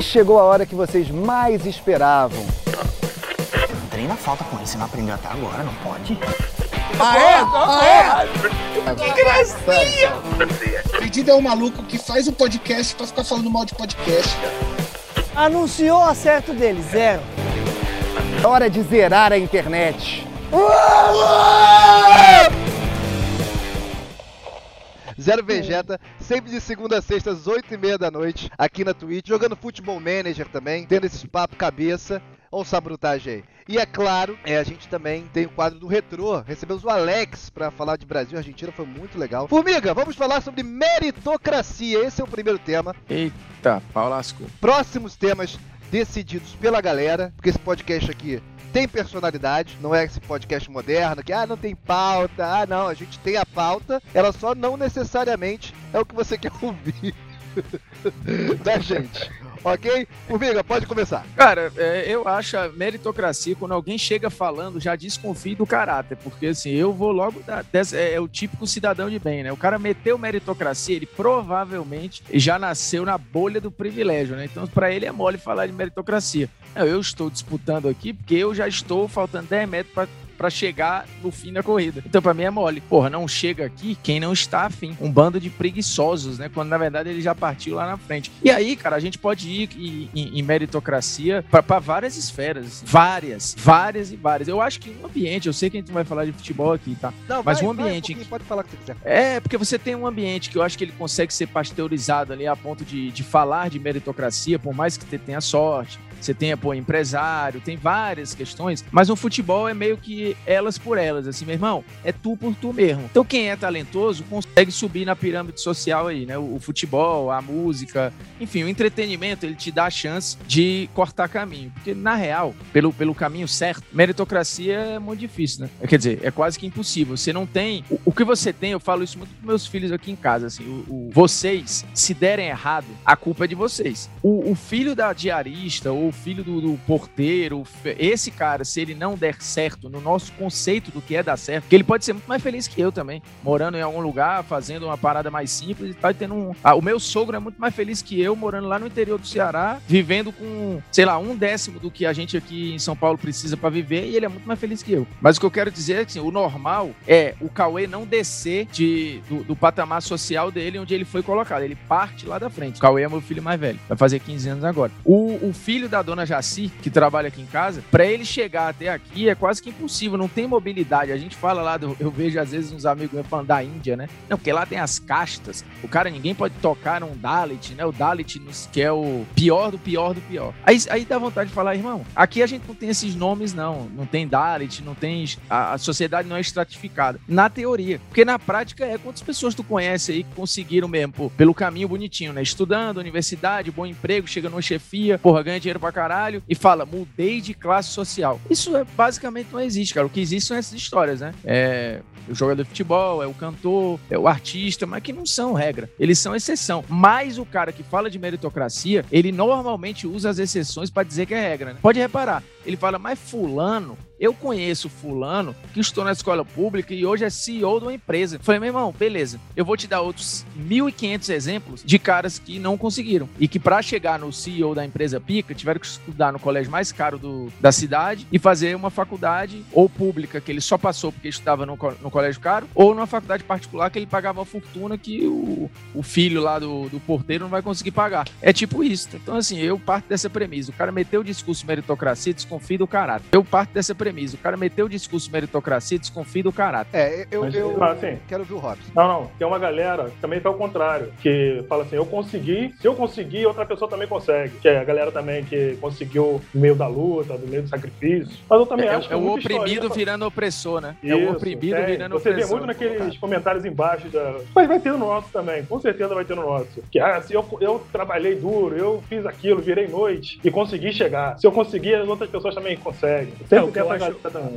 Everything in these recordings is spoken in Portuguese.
Chegou a hora que vocês mais esperavam. Treina falta com ele, você não aprendeu até agora, não pode? Ah, é? Ah, é? Que gracinha! Pedido é um maluco que faz o um podcast pra ficar falando mal de podcast. Anunciou o acerto dele, zero. Hora de zerar a internet. Zero Vegeta, sempre de segunda a sexta, às 8h30 da noite, aqui na Twitch, jogando Futebol Manager também, tendo esses papo cabeça. Olha o sabrutagem aí. E é claro, é, a gente também tem o quadro do Retrô. Recebemos o Alex para falar de Brasil e Argentina, foi muito legal. Formiga, vamos falar sobre meritocracia. Esse é o primeiro tema. Eita, Paulasco. Próximos temas decididos pela galera, porque esse podcast aqui tem personalidade, não é esse podcast moderno que ah, não tem pauta, ah, não, a gente tem a pauta, ela só não necessariamente é o que você quer ouvir da gente. Ok? Formiga, pode começar. Cara, é, eu acho a meritocracia, quando alguém chega falando, já desconfie do caráter, porque assim, eu vou logo dar. É, é, o típico cidadão de bem, né? O cara meteu meritocracia, ele provavelmente já nasceu na bolha do privilégio, né? Então, para ele é mole falar de meritocracia. Não, eu estou disputando aqui porque eu já estou faltando 10 metros para para chegar no fim da corrida. Então, para mim é mole. Porra, não chega aqui quem não está afim. Um bando de preguiçosos, né? Quando na verdade ele já partiu lá na frente. E aí, cara, a gente pode ir em, meritocracia para várias esferas. Várias, várias e várias. Eu acho que um ambiente, eu sei que a gente vai falar de futebol aqui, tá? Não, Mas vai, um ambiente. Vai, um pode falar o que você quiser. É, porque você tem um ambiente que eu acho que ele consegue ser pasteurizado ali a ponto de, de falar de meritocracia, por mais que você tenha sorte, você tem, pô, empresário, tem várias questões, mas o futebol é meio que elas por elas, assim, meu irmão, é tu por tu mesmo. Então quem é talentoso consegue subir na pirâmide social aí, né? O, o futebol, a música, enfim, o entretenimento, ele te dá a chance de cortar caminho, porque na real, pelo, pelo caminho certo, meritocracia é muito difícil, né? Quer dizer, é quase que impossível. Você não tem, o, o que você tem, eu falo isso muito com meus filhos aqui em casa, assim, o, o vocês, se derem errado, a culpa é de vocês. O, o filho da diarista ou filho do, do, porteiro, esse cara, se ele não der certo no nosso conceito do que é dar certo, que ele pode ser muito mais feliz que eu também, morando em algum lugar, fazendo uma parada mais simples e tá tendo um. Ah, o meu sogro é muito mais feliz que eu, morando lá no interior do Ceará, vivendo com, sei lá, um décimo do que a gente aqui em São Paulo precisa para viver e ele é muito mais feliz que eu. Mas o que eu quero dizer é que assim, o normal é o Cauê não descer de, do, do patamar social dele onde ele foi colocado. Ele parte lá da frente. O Cauê é meu filho mais velho, vai fazer 15 anos agora. O, o filho da dona Jaci, que trabalha aqui em casa, para ele chegar até aqui é quase que impossível, não tem mobilidade. A gente fala lá, eu vejo às vezes uns amigos meus falando da Índia, né? Não, porque lá tem as castas, o cara, ninguém pode tocar num Dalit, né? O Dalit, que é o pior do pior do pior. Aí, aí dá vontade de falar, irmão, aqui a gente não tem esses nomes, não. Não tem Dalit, não tem. A, a sociedade não é estratificada. Na teoria. Porque na prática é quantas pessoas tu conhece aí que conseguiram mesmo, pô, pelo caminho bonitinho, né? Estudando, universidade, bom emprego, chega numa chefia, porra, ganha dinheiro pra caralho e fala, mudei de classe social. Isso é, basicamente não existe, cara. O que existe são essas histórias, né? É o jogador de futebol, é o cantor, é o artista, mas que não são regra. Eles são exceção. Mas o cara que fala de meritocracia, ele normalmente usa as exceções para dizer que é regra. Né? Pode reparar, ele fala, mas fulano eu conheço fulano que estou na escola pública e hoje é CEO de uma empresa. Falei, meu irmão, beleza. Eu vou te dar outros 1.500 exemplos de caras que não conseguiram e que para chegar no CEO da empresa pica tiveram que estudar no colégio mais caro do, da cidade e fazer uma faculdade ou pública que ele só passou porque estudava no, no colégio caro ou numa faculdade particular que ele pagava uma fortuna que o, o filho lá do, do porteiro não vai conseguir pagar. É tipo isso. Então assim, eu parto dessa premissa. O cara meteu o discurso meritocracia, desconfia do caráter. Eu parto dessa premissa premissa. O cara meteu o discurso meritocracia, desconfia do caráter. É, eu, Mas, eu assim, quero ouvir o Robson. Não, não. Tem uma galera que também tá ao contrário, que fala assim, eu consegui, se eu conseguir, outra pessoa também consegue. Que é a galera também que conseguiu no meio da luta, no meio do sacrifício. Mas eu também é, acho que é o oprimido virando opressor, né? Isso, é o oprimido tem. virando Você opressor. vê muito naqueles comentários embaixo da... Mas vai ter no nosso também, com certeza vai ter no nosso. Que, ah, se eu, eu trabalhei duro, eu fiz aquilo, virei noite e consegui chegar. Se eu conseguir, as outras pessoas também conseguem. É, Sempre o, que eu acho,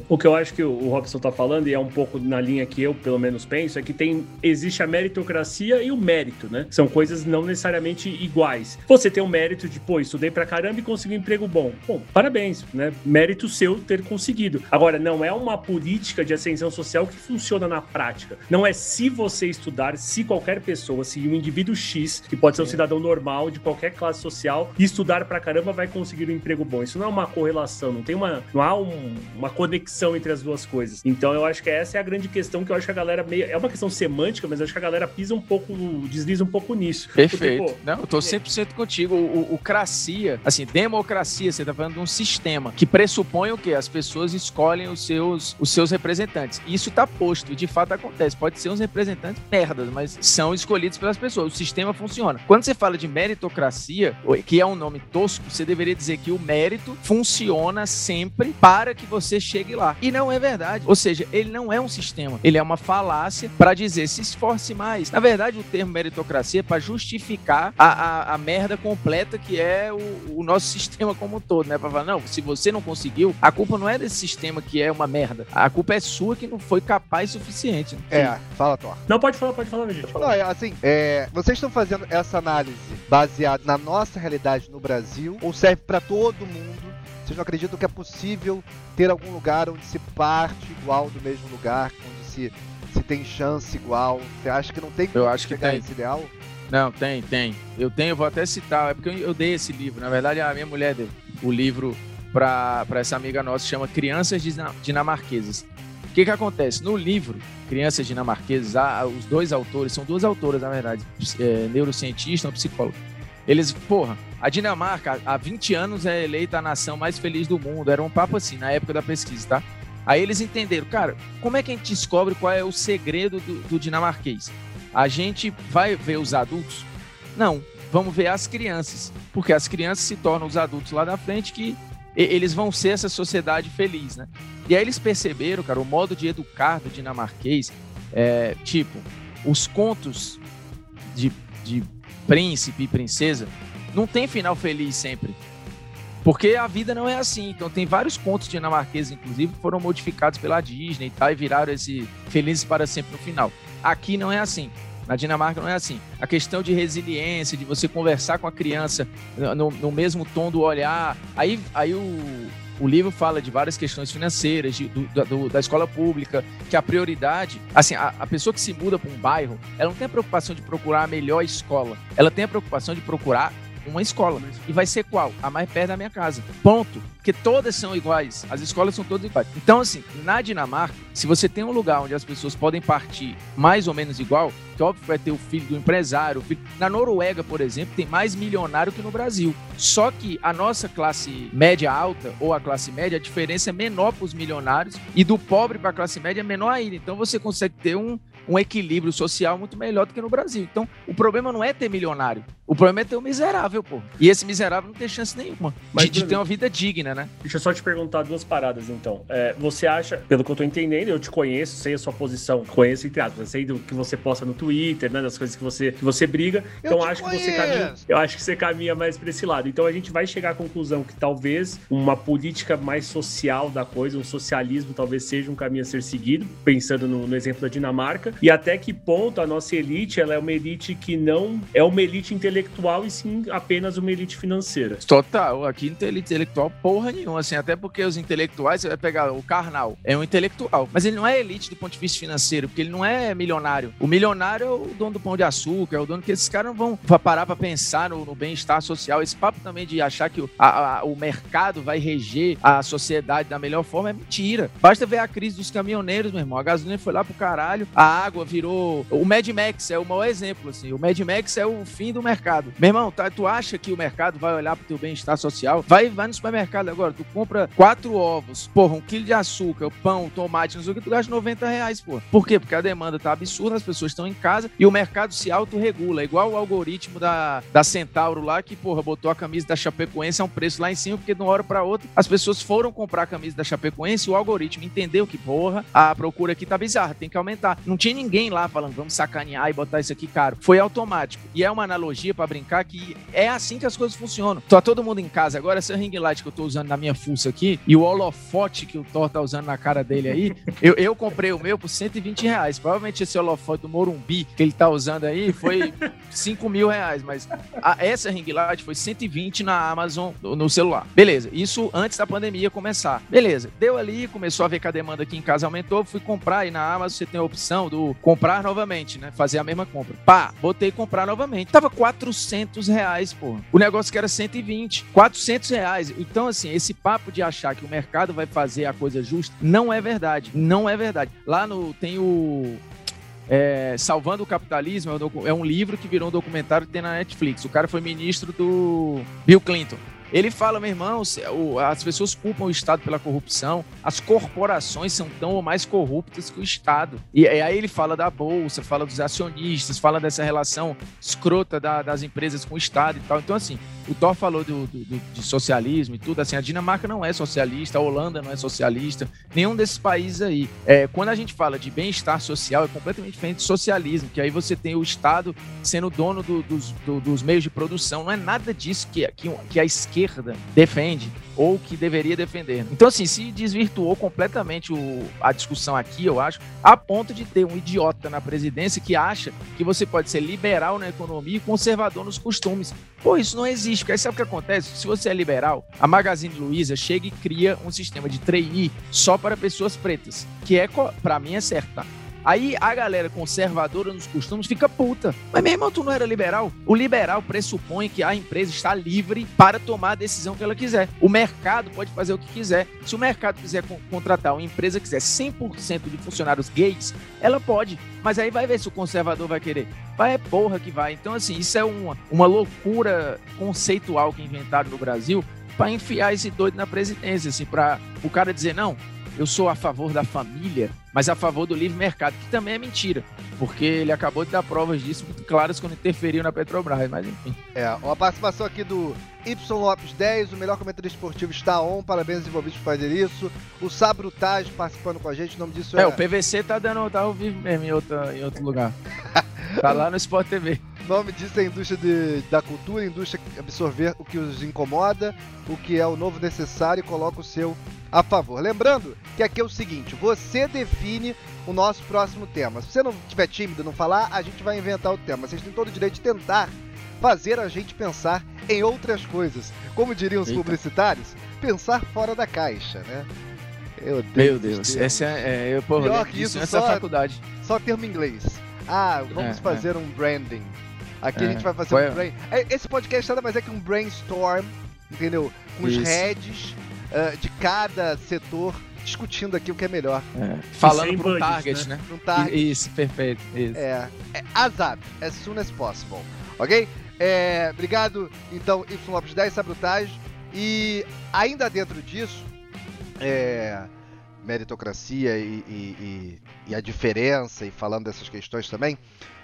o que eu acho que o Robson tá falando, e é um pouco na linha que eu, pelo menos, penso, é que tem existe a meritocracia e o mérito, né? São coisas não necessariamente iguais. Você tem o mérito de, pô, estudei pra caramba e consegui um emprego bom. Bom, parabéns, né? Mérito seu ter conseguido. Agora, não é uma política de ascensão social que funciona na prática. Não é se você estudar, se qualquer pessoa, se um indivíduo X, que pode ser um cidadão normal de qualquer classe social, estudar pra caramba vai conseguir um emprego bom. Isso não é uma correlação, não tem uma, não há um- uma conexão entre as duas coisas. Então eu acho que essa é a grande questão que eu acho que a galera meio, é uma questão semântica, mas eu acho que a galera pisa um pouco, desliza um pouco nisso. Perfeito. Porque, pô, Não, eu tô 100% contigo. O, o, o cracia, assim, democracia, você tá falando de um sistema que pressupõe o quê? As pessoas escolhem os seus, os seus representantes. Isso tá posto, e de fato acontece. Pode ser uns representantes merdas, mas são escolhidos pelas pessoas. O sistema funciona. Quando você fala de meritocracia, que é um nome tosco, você deveria dizer que o mérito funciona sempre para que você chegue lá. E não é verdade. Ou seja, ele não é um sistema. Ele é uma falácia para dizer se esforce mais. Na verdade, o termo meritocracia é para justificar a, a, a merda completa que é o, o nosso sistema como um todo, né? Para falar, não, se você não conseguiu, a culpa não é desse sistema que é uma merda. A culpa é sua que não foi capaz o suficiente. né? É, fala, Thor. Não, pode falar, pode falar, gente. Não, é assim, é, vocês estão fazendo essa análise baseada na nossa realidade no Brasil ou serve pra todo mundo? Vocês não acreditam que é possível ter algum lugar onde se parte igual do mesmo lugar, onde se, se tem chance igual? Você acha que não tem Eu acho que tem. nesse ideal? Não, tem, tem. Eu tenho, vou até citar, é porque eu, dei esse livro. Na verdade, a minha mulher deu o livro para essa amiga nossa, chama Crianças Dina- Dinamarquesas. O que que acontece? No livro, Crianças Dinamarquesas, há- os dois autores, são duas autoras, na verdade, é, neurocientista e um psicólogo. Eles, porra, a Dinamarca, há 20 anos, é eleita a nação mais feliz do mundo. Era um papo assim, na época da pesquisa, tá? Aí eles entenderam, cara, como é que a gente descobre qual é o segredo do, do dinamarquês? A gente vai ver os adultos? Não, vamos ver as crianças, porque as crianças se tornam os adultos lá na frente que eles vão ser essa sociedade feliz, né? E aí eles perceberam, cara, o modo de educar do dinamarquês é tipo os contos de, de príncipe e princesa não tem final feliz sempre. Porque a vida não é assim. Então tem vários contos dinamarqueses, inclusive, que foram modificados pela Disney e tal, e viraram esse felizes para sempre no final. Aqui não é assim. Na Dinamarca não é assim. A questão de resiliência, de você conversar com a criança no, no mesmo tom do olhar. Aí, aí o, o livro fala de várias questões financeiras, de- do- da- do- da escola pública, que a prioridade, assim, a, a pessoa que se muda para um bairro, ela não tem a preocupação de procurar a melhor escola. Ela tem a preocupação de procurar uma escola. E vai ser qual? A mais perto da minha casa. Ponto. Porque todas são iguais. As escolas são todas iguais. Então, assim, na Dinamarca, se você tem um lugar onde as pessoas podem partir mais ou menos igual, que óbvio vai ter o filho do empresário, filho... Na Noruega, por exemplo, tem mais milionário que no Brasil. Só que a nossa classe média alta, ou a classe média, a diferença é menor para os milionários e do pobre para a classe média é menor ainda. Então você consegue ter um, um equilíbrio social muito melhor do que no Brasil. Então, o problema não é ter milionário. O problema é ter o miserável, pô. E esse miserável não tem chance nenhuma Mas, de, de ter uma vida digna, né? Deixa eu só te perguntar duas paradas, então. É, você acha, pelo que eu tô entendendo, eu te conheço, sei a sua posição, conheço entre aspas, sei do que você posta no Twitter, né, das coisas que você, que você briga. Eu Então te acho que você conheço. caminha, eu acho que você caminha mais pra esse lado. Então a gente vai chegar à conclusão que talvez uma política mais social da coisa, um socialismo talvez seja um caminho a ser seguido, pensando no, no exemplo da Dinamarca, e até que ponto a nossa elite, ela é uma elite que não é uma elite intelectual e sim apenas uma elite financeira. Total, aqui não tem elite intelectual porra nenhuma, assim, até porque os intelectuais, você vai pegar o Karnal, é um intelectual, mas ele não é elite do ponto de vista financeiro, porque ele não é milionário. O milionário é o dono do pão de açúcar, é o dono que esses caras não vão pa- parar pra pensar no, no bem-estar social. Esse papo também de achar que o, a- a- o mercado vai reger a sociedade da melhor forma é mentira. Basta ver a crise dos caminhoneiros, meu irmão. A gasolina foi lá pro caralho, a água virou. O Mad Max é o maior exemplo, assim. O Mad Max é o fim do mercado. Meu irmão, tá- tu acha que o mercado vai olhar pro teu bem-estar social? Vai, vai no supermercado agora, tu compra quatro ovos, porra, um quilo de açúcar, pão, tomate, não sei o que, tu gasta 90 reais, porra. Por quê? Porque a demanda tá absurda, as pessoas estão em casa e o mercado se autorregula, igual o algoritmo da, da Centauro lá, que, porra, botou a camisa da Chapecoense a um preço lá em cima, porque de uma hora pra outra as pessoas foram comprar a camisa da Chapecoense e o algoritmo entendeu que, porra, a procura aqui tá bizarra, tem que aumentar. Não tinha ninguém lá falando, vamos sacanear e botar isso aqui caro. Foi automático. E é uma analogia para brincar que é assim que as coisas funcionam. Tá todo mundo em casa agora, essa ring light que eu tô usando na minha fuça aqui e o holofote que o Thor tá usando na cara dele aí, eu, eu comprei o meu por 120 reais. Provavelmente esse holofote do Morumbi que ele tá usando aí foi 5 mil reais, mas a, essa ring light foi 120 na Amazon no, no celular. Beleza, isso antes da pandemia começar. Beleza, deu ali, começou a ver que a demanda aqui em casa aumentou, fui comprar e na Amazon você tem a opção do comprar novamente, né? Fazer a mesma compra. Pá, botei comprar novamente. Tava 400 reais, pô. O negócio que era 120, 400 reais. Então, assim, esse papo de achar que o mercado vai fazer a coisa justa não é verdade. Não é verdade. Lá no tem o é, Salvando o Capitalismo é um livro que virou um documentário que tem na Netflix. O cara foi ministro do Bill Clinton. Ele fala, meu irmão, as pessoas culpam o Estado pela corrupção, as corporações são tão ou mais corruptas que o Estado. E aí ele fala da Bolsa, fala dos acionistas, fala dessa relação escrota da, das empresas com o Estado e tal. Então, assim, o Thor falou do, do, do, de socialismo e tudo, assim, a Dinamarca não é socialista, a Holanda não é socialista, nenhum desses países aí. É, quando a gente fala de bem-estar social, é completamente diferente de socialismo, que aí você tem o Estado sendo dono dos, dos meios de produção. Não é nada disso que, que, que a esquerda esquerda defende ou que deveria defender. Então, assim, se desvirtuou completamente o, a discussão aqui, eu acho, a ponto de ter um idiota na presidência que acha que você pode ser liberal na economia e conservador nos costumes. Pô, isso não existe, porque aí sabe o que acontece? Se você é liberal, a Magazine Luiza chega e cria um sistema de trainee só para pessoas pretas, que é, para mim, é certo, tá? Aí a galera conservadora nos costumes fica puta. Mas, meu irmão, tu não era liberal? O liberal pressupõe que a empresa está livre para tomar a decisão que ela quiser. O mercado pode fazer o que quiser. Se o mercado quiser contratar uma empresa que quiser 100% de funcionários gays, ela pode. Mas aí vai ver se o conservador vai querer. Vai é porra que vai. Então, assim, isso é uma, uma loucura conceitual que inventaram no Brasil para enfiar esse doido na presidência, assim, para o cara dizer, não, eu sou a favor da família, mas a favor do livre mercado, que também é mentira, porque ele acabou de dar provas disso muito claras quando interferiu na Petrobras, mas enfim. É, uma participação aqui do Y Lopes 10, o melhor comentário esportivo está on, parabéns aos envolvidos por fazer isso. O Sabrutage participando com a gente, o nome disso é... É, o PVC tá dando, tá ao vivo mesmo em, outra, em outro lugar. tá lá no Sport TV. O nome disso é indústria de, da cultura, indústria absorver o que os incomoda, o que é o novo necessário e coloca o seu a favor. Lembrando que aqui é o seguinte: você define o nosso próximo tema. Se você não tiver tímido não falar, a gente vai inventar o tema. Vocês têm todo o direito de tentar fazer a gente pensar em outras coisas. Como diriam os Eita. publicitários, pensar fora da caixa, né? Eu Meu Deus, essa é, é eu, porra, Pior que isso, essa só, faculdade. Só termo inglês. Ah, vamos é, fazer é. um branding. Aqui a gente vai fazer um branding. Esse podcast nada mais é que um brainstorm, entendeu? Com os heads uh, de cada setor discutindo aqui o que é melhor. É. Falando para um target, né? né? Target. Isso, perfeito. Isso. É, é ASAP, as soon as possible. Ok? É, obrigado, então, Y Lopes 10, Sabrutagem. E ainda dentro disso, é, meritocracia e, e, e, e, a diferença, e falando dessas questões também.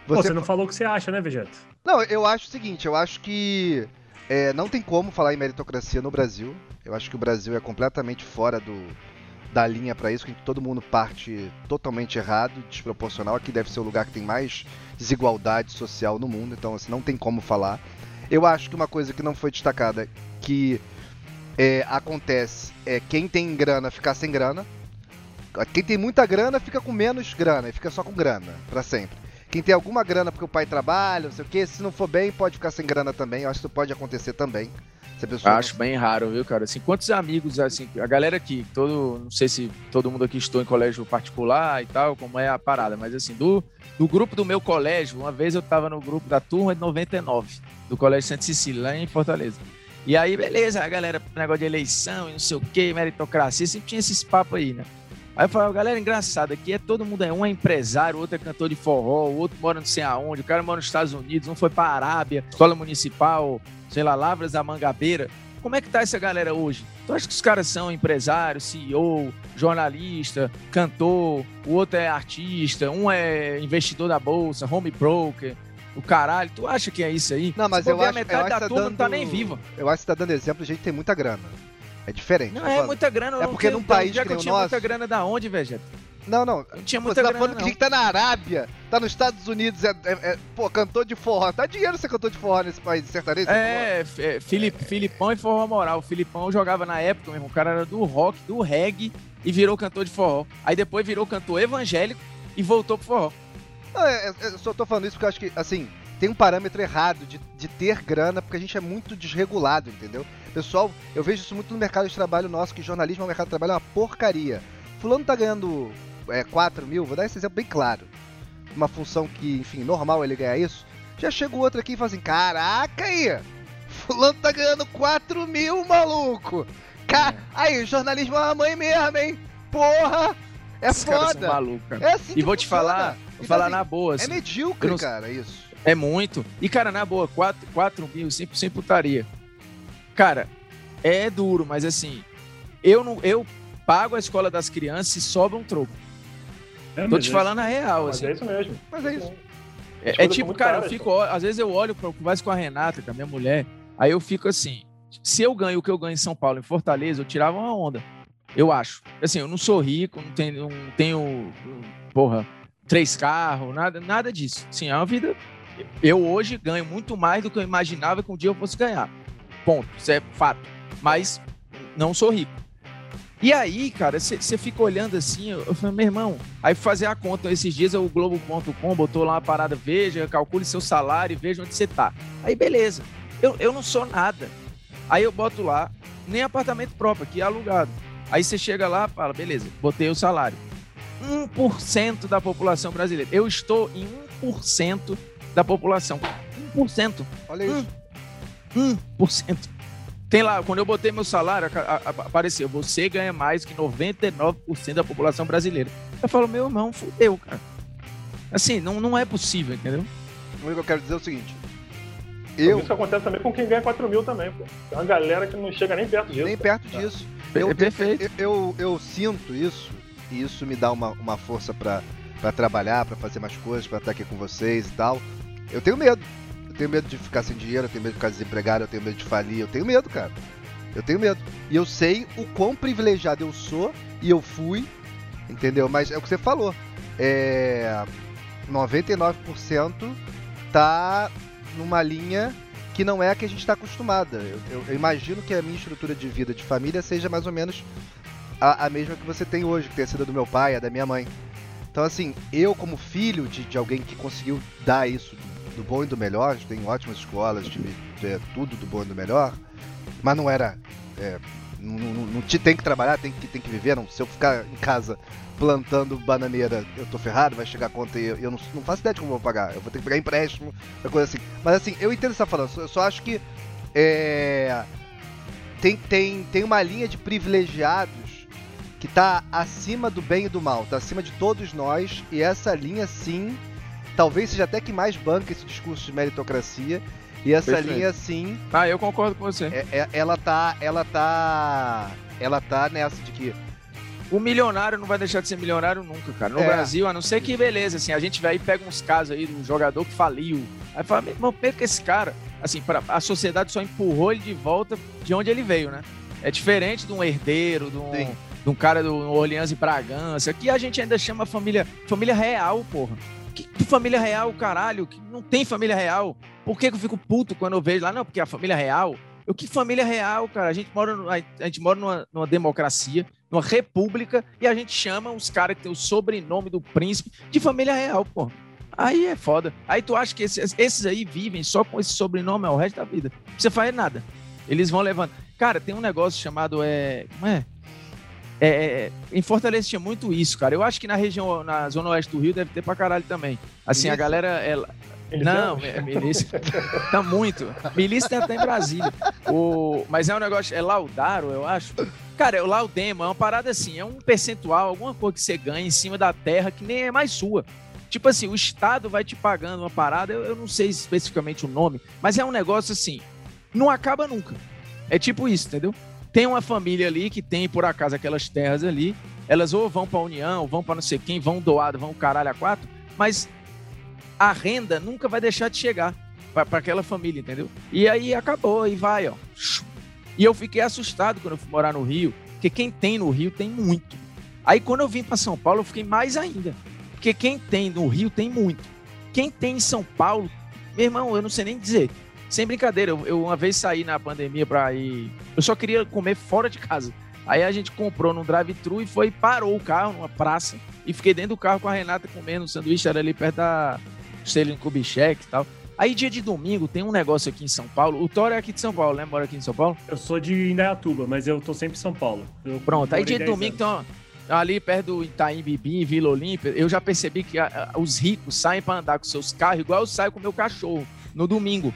Você, Pô, você não falou o que você acha, né, Vegeta? Não, eu acho o seguinte, eu acho que é, não tem como falar em meritocracia no Brasil. Eu acho que o Brasil é completamente fora do, da linha para isso, que todo mundo parte totalmente errado, desproporcional. Aqui deve ser o lugar que tem mais desigualdade social no mundo, então assim, não tem como falar. Eu acho que uma coisa que não foi destacada que é, acontece é quem tem grana ficar sem grana. Quem tem muita grana fica com menos grana e fica só com grana para sempre. Quem tem alguma grana porque o pai trabalha, não sei o que, se não for bem, pode ficar sem grana também. Eu acho que isso pode acontecer também. Acho bem raro, viu, cara? Assim, quantos amigos, assim, a galera aqui, todo, não sei se todo mundo aqui estou em colégio particular e tal, como é a parada, mas assim, do, do grupo do meu colégio, uma vez eu tava no grupo da turma de 99, do Colégio Santa Cecília, lá em Fortaleza. E aí, beleza, a galera, negócio de eleição e não sei o que, meritocracia, sempre tinha esses papos aí, né? Aí eu falei, galera, engraçado, aqui é todo mundo, é um é empresário, o outro é cantor de forró, o outro mora não sei aonde, o cara mora nos Estados Unidos, um foi pra Arábia, escola municipal, sei lá, Lavras da Mangabeira. Como é que tá essa galera hoje? Tu acha que os caras são empresários, CEO, jornalista, cantor, o outro é artista, um é investidor da bolsa, home broker, o caralho. Tu acha que é isso aí? Não, mas eu acho, metade eu acho da tá turma dando, não tá nem viva. Eu acho que tá dando exemplo gente que tem muita grana. É diferente. Não, é muita grana. É porque num país que eu tinha nosso... muita grana da onde, Vegeta? Não, não. Não tinha muita você tá grana, falando que não. gente tá na Arábia, tá nos Estados Unidos, é, é- é- pô, cantor de forró. Tá dinheiro ser cantor de forró nesse país sertanejo? É, é, Filip, Filipão e forró moral. O Filipão jogava na época, mesmo. O cara era do rock, do reggae e virou cantor de forró. Aí depois virou cantor evangélico e voltou pro forró. Não, é- é- eu só tô falando isso porque eu acho que, assim, tem um parâmetro errado de, de ter grana, porque a gente é muito desregulado, entendeu? Pessoal, eu vejo isso muito no mercado de trabalho nosso, que jornalismo é um mercado de trabalho é uma porcaria. Fulano tá ganhando é, 4 mil, vou dar esse exemplo bem claro. Uma função que, enfim, normal ele ganhar isso. Já chega o outro aqui e fala assim, caraca aí, fulano tá ganhando 4 mil, maluco. Ca... Aí, jornalismo é uma mãe mesmo, hein? Porra! É Esses foda! malucos, cara. É assim E vou te funciona. falar, vou Então, falar assim, na boa. É assim. medíocre, eu não- cara, isso. É muito. E, cara, na boa, 4, 4 mil sem, sem putaria. Cara, é duro, mas assim, eu não, eu pago a escola das crianças e sobra um troco. É, Tô mas te é- falando a real, Mas assim. é isso mesmo. Mas é isso. É, é coisas tipo, muito cara, eu caras, fico, às vezes eu olho, eu converso com a Renata, com a minha mulher, aí eu fico assim, se eu ganho o que eu ganho em São Paulo, em Fortaleza, eu tirava uma onda. Eu acho. Assim, eu não sou rico, não tenho, não tenho porra, três carros, nada, nada disso. Sim, é uma vida. Eu hoje ganho muito mais do que eu imaginava que um dia eu fosse ganhar. Ponto. Isso é fato. Mas não sou rico. E aí, cara, você fica olhando assim, eu, falei, meu irmão, aí fazer a conta, esses dias o Globo.com botou lá uma parada, veja, calcule seu salário e veja onde você tá. Aí beleza, eu, eu não sou nada. Aí eu boto lá, nem apartamento próprio, aqui é alugado. Aí você chega lá fala, beleza, botei o salário. 1% da população brasileira. Eu estou em 1% da população. 1%. Olha isso. 1%. Tem lá, quando eu botei meu salário, apareceu, você ganha mais que 99% da população brasileira. Eu falo, meu irmão, fudeu, cara. Assim, não, não é possível, entendeu? O que eu quero dizer é o seguinte. Eu... Eu, Isso acontece também com quem ganha 4 mil também, pô. Tem uma galera que não chega nem perto disso. nem perto disso. É Eu, perfeito. eu, eu, eu sinto isso, e isso me dá uma, uma força pra, pra trabalhar, pra fazer mais coisas, pra estar aqui com vocês e tal. Eu tenho medo. Eu tenho medo de ficar sem dinheiro, eu tenho medo de ficar desempregado, eu tenho medo de falir, eu tenho medo, cara. Eu tenho medo. E eu sei o quão privilegiado eu sou, e eu fui, entendeu? Mas é o que você falou. É. 99% tá numa linha que não é a que a gente está acostumada. Eu, eu- eu imagino que a minha estrutura de vida de família seja mais ou menos a, a mesma que você tem hoje, que tem sido do meu pai, a da minha mãe. Então, assim, eu como filho de, de alguém que conseguiu dar isso do, bom e do melhor, tem ótimas escolas, tive é, tudo do bom e do melhor, mas não era. é, não, te tem que trabalhar, tem que, tem que viver. Não, se eu ficar em casa plantando bananeira, eu tô ferrado, vai chegar a conta e eu, eu não, não faço ideia de como eu vou pagar. Eu vou ter que pegar empréstimo, uma coisa assim. Mas assim, eu entendo você tá falando, eu só acho que é, tem, tem, tem uma linha de privilegiados que tá acima do bem e do mal, tá acima de todos nós, e essa linha sim, talvez seja até que mais banca esse discurso de meritocracia, e essa Perfeito. linha sim, Ah, eu concordo com você. é- é- ela tá, ela tá, ela tá nessa de que O milionário não vai deixar de ser milionário nunca, cara. No É. Brasil, a não ser que, beleza, assim, a gente vai e pega uns casos aí de um jogador que faliu. Aí fala, meu irmão, perca esse cara. Assim, pra, a sociedade só empurrou ele de volta de onde ele veio, né? É diferente de um herdeiro, de um, Sim. De um cara do Orleans e Bragança. Aqui a gente ainda chama família, família real, porra. Que, que família real, caralho? Que não tem família real. Por que, que eu fico puto quando eu vejo lá? Não, porque a família real. Eu, que família real, cara? A gente mora, a, gente mora numa, numa democracia, numa república, e a gente chama os caras que tem o sobrenome do príncipe de família real, pô. Aí é foda. Aí tu acha que esses, esses aí vivem só com esse sobrenome ao resto da vida. Precisa fazer nada. Eles vão levando. Cara, tem um negócio chamado. É, como é? É, é, em Fortaleza tinha muito isso, cara. Eu acho que na região, na zona oeste do Rio, deve ter pra caralho também. Assim, a galera. Ela, Eles não, é milícia. tá muito. Milícia tem até em Brasília. O, mas é um negócio, é laudaro, eu acho. Cara, é o laudema é uma parada assim, é um percentual, alguma coisa que você ganha em cima da terra que nem é mais sua. Tipo assim, o Estado vai te pagando uma parada, eu, eu não sei especificamente o nome, mas é um negócio assim, não acaba nunca. É tipo isso, entendeu? Tem uma família ali que tem, por acaso, aquelas terras ali, elas ou vão pra União, ou vão pra não sei quem, vão doado, vão caralho a quatro, mas a renda nunca vai deixar de chegar para aquela família, entendeu? E aí acabou, e vai, ó. E eu fiquei assustado quando eu fui morar no Rio, porque quem tem no Rio tem muito. Aí quando eu vim para São Paulo, eu fiquei mais ainda. Porque quem tem no Rio tem muito. Quem tem em São Paulo, meu irmão, eu não sei nem dizer. Sem brincadeira, eu, eu uma vez saí na pandemia para ir. Eu só queria comer fora de casa. Aí a gente comprou num drive-thru e foi, parou o carro numa praça e fiquei dentro do carro com a Renata comendo um sanduíche, era ali perto da Stelin Kubitschek e tal. Aí dia de domingo tem um negócio aqui em São Paulo. O Thor é aqui de São Paulo, né? Mora aqui em São Paulo? Eu sou de Indaiatuba, mas eu tô sempre em São Paulo. Eu Pronto, aí dia de 10 domingo anos. então, ali perto do Itaim Bibi, Vila Olímpia, eu já percebi que a- a- os ricos saem para andar com seus carros igual eu saio com meu cachorro no domingo.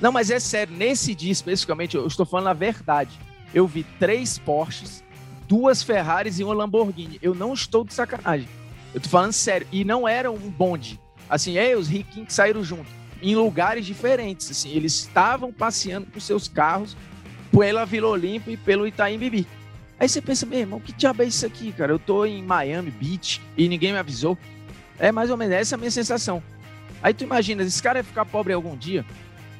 Não, mas é sério, nesse dia especificamente, eu estou falando a verdade. Eu vi três Porsches, duas Ferraris e uma Lamborghini. Eu não estou de sacanagem. Eu tô falando sério. E não era um bonde. Assim, é, os riquinhos saíram junto. Em lugares diferentes. Assim, eles estavam passeando com seus carros pela Vila Olímpia e pelo Itaim Bibi. Aí você pensa, meu irmão, que diabo é isso aqui, cara? Eu tô em Miami Beach e ninguém me avisou. É mais ou menos essa a minha sensação. Aí tu imagina, esse cara vai ficar pobre algum dia?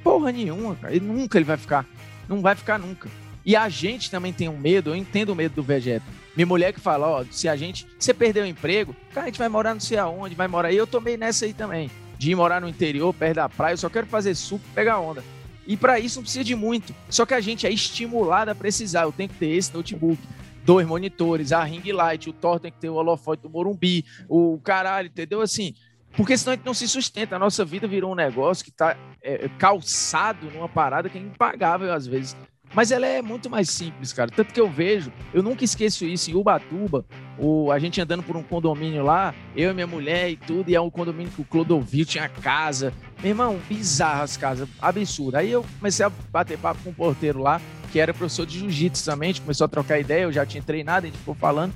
Porra nenhuma, cara. Ele nunca ele vai ficar. Não vai ficar nunca. E a gente também tem um medo, eu entendo o medo do Vegeta. Minha mulher que fala, ó, se a gente, você perdeu o emprego, cara, a gente vai morar não sei aonde, vai morar. E eu tomei nessa aí também, de ir morar no interior, perto da praia, eu só quero fazer suco, pegar onda. E para isso não precisa de muito. Só que a gente é estimulado a precisar. Eu tenho que ter esse notebook, dois monitores, a ring light, o Thor tem que ter o holofote do Morumbi, o caralho, entendeu? Assim, porque senão a gente não se sustenta. A nossa vida virou um negócio que tá é, calçado numa parada que é impagável às vezes. Mas ela é muito mais simples, cara. Tanto que eu vejo, eu nunca esqueço isso, em Ubatuba, o, a gente andando por um condomínio lá, eu e minha mulher e tudo, e é um condomínio que o Clodovil tinha casa. Meu irmão, bizarro as casas, absurdo. Aí eu comecei a bater papo com o porteiro lá, que era professor de jiu-jitsu também, a gente começou a trocar ideia, eu já tinha treinado, a gente ficou falando.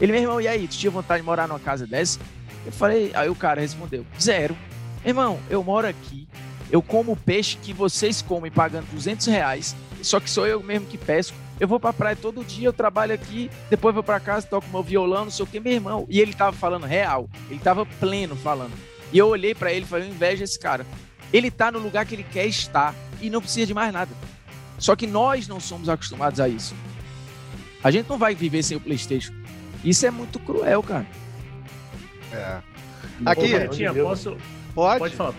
Ele, meu irmão, e aí, tu tinha vontade de morar numa casa dessa? Eu falei, aí o cara respondeu, zero. Irmão, eu moro aqui, eu como peixe que vocês comem pagando 200 reais, só que sou eu mesmo que pesco. Eu vou pra praia todo dia, eu trabalho aqui, depois vou pra casa, toco meu violão, não sei o que, meu irmão. E ele tava falando real, ele tava pleno falando. E eu olhei pra ele e falei, eu invejo esse cara. Ele tá no lugar que ele quer estar e não precisa de mais nada. Só que nós não somos acostumados a isso. A gente não vai viver sem o PlayStation. Isso é muito cruel, cara. É. Ô, Aqui, Betinha, posso, pode? Pode falar.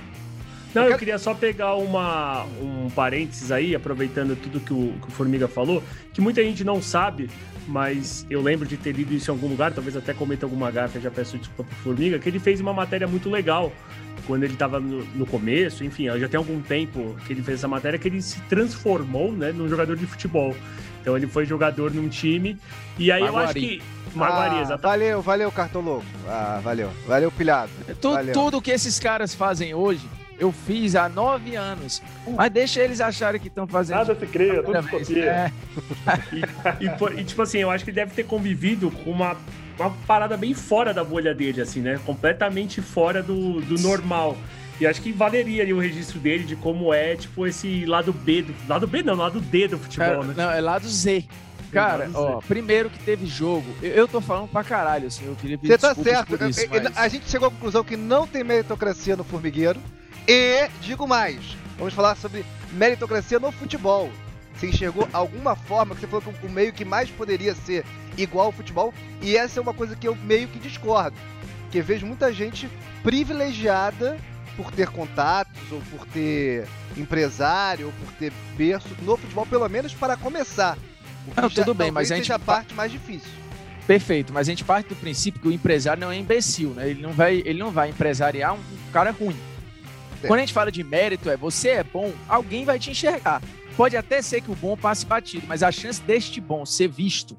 Não, Eu queria só pegar uma, um parênteses aí, aproveitando tudo que o, que o Formiga falou, que muita gente não sabe, mas eu lembro de ter lido isso em algum lugar, talvez até cometa alguma gafa, já peço desculpa pro Formiga, que ele fez uma matéria muito legal quando ele estava no, no começo, enfim, já tem algum tempo que ele fez essa matéria, que ele se transformou, né, num jogador de futebol. Então ele foi jogador num time, e aí eu acho Maguari. que... Maguari, Ah, exatamente. valeu, valeu, cartoloco. Ah, valeu. Valeu, pilhado. Tu- Valeu. tudo que esses caras fazem hoje, eu fiz há nove anos. Mas deixa eles acharem que estão fazendo. Nada se cria, tudo se copia. É. E, foi- e, tipo assim, eu acho que ele deve ter convivido com uma, uma parada bem fora da bolha dele, assim, né? Completamente fora do, do normal. E acho que valeria ali o registro dele de como é, tipo, esse lado B do. Lado B não, lado D do futebol, Cara, né? Não, é lá do Z. Cara, Lado Z. ó, primeiro que teve jogo. Eu, eu tô falando pra caralho, assim, eu queria pedir Você tá certo. por isso, Eu- eu- mas- A gente chegou à conclusão que não tem meritocracia no formigueiro. E, digo mais, vamos falar sobre meritocracia no futebol. Você enxergou alguma forma que você falou que o meio que mais poderia ser igual ao futebol? E essa é uma coisa que eu meio que discordo. Que eu vejo muita gente privilegiada por ter contatos, ou por ter empresário, ou por ter berço no futebol, pelo menos para começar. Não, tudo bem, mas a gente seja a pa- parte mais difícil. Perfeito, mas a gente parte do princípio que o empresário não é imbecil, né? Ele não vai, ele não vai empresariar um cara ruim. É. Quando a gente fala de mérito, é você é bom, alguém vai te enxergar. Pode até ser que o bom passe batido, mas a chance deste bom ser visto,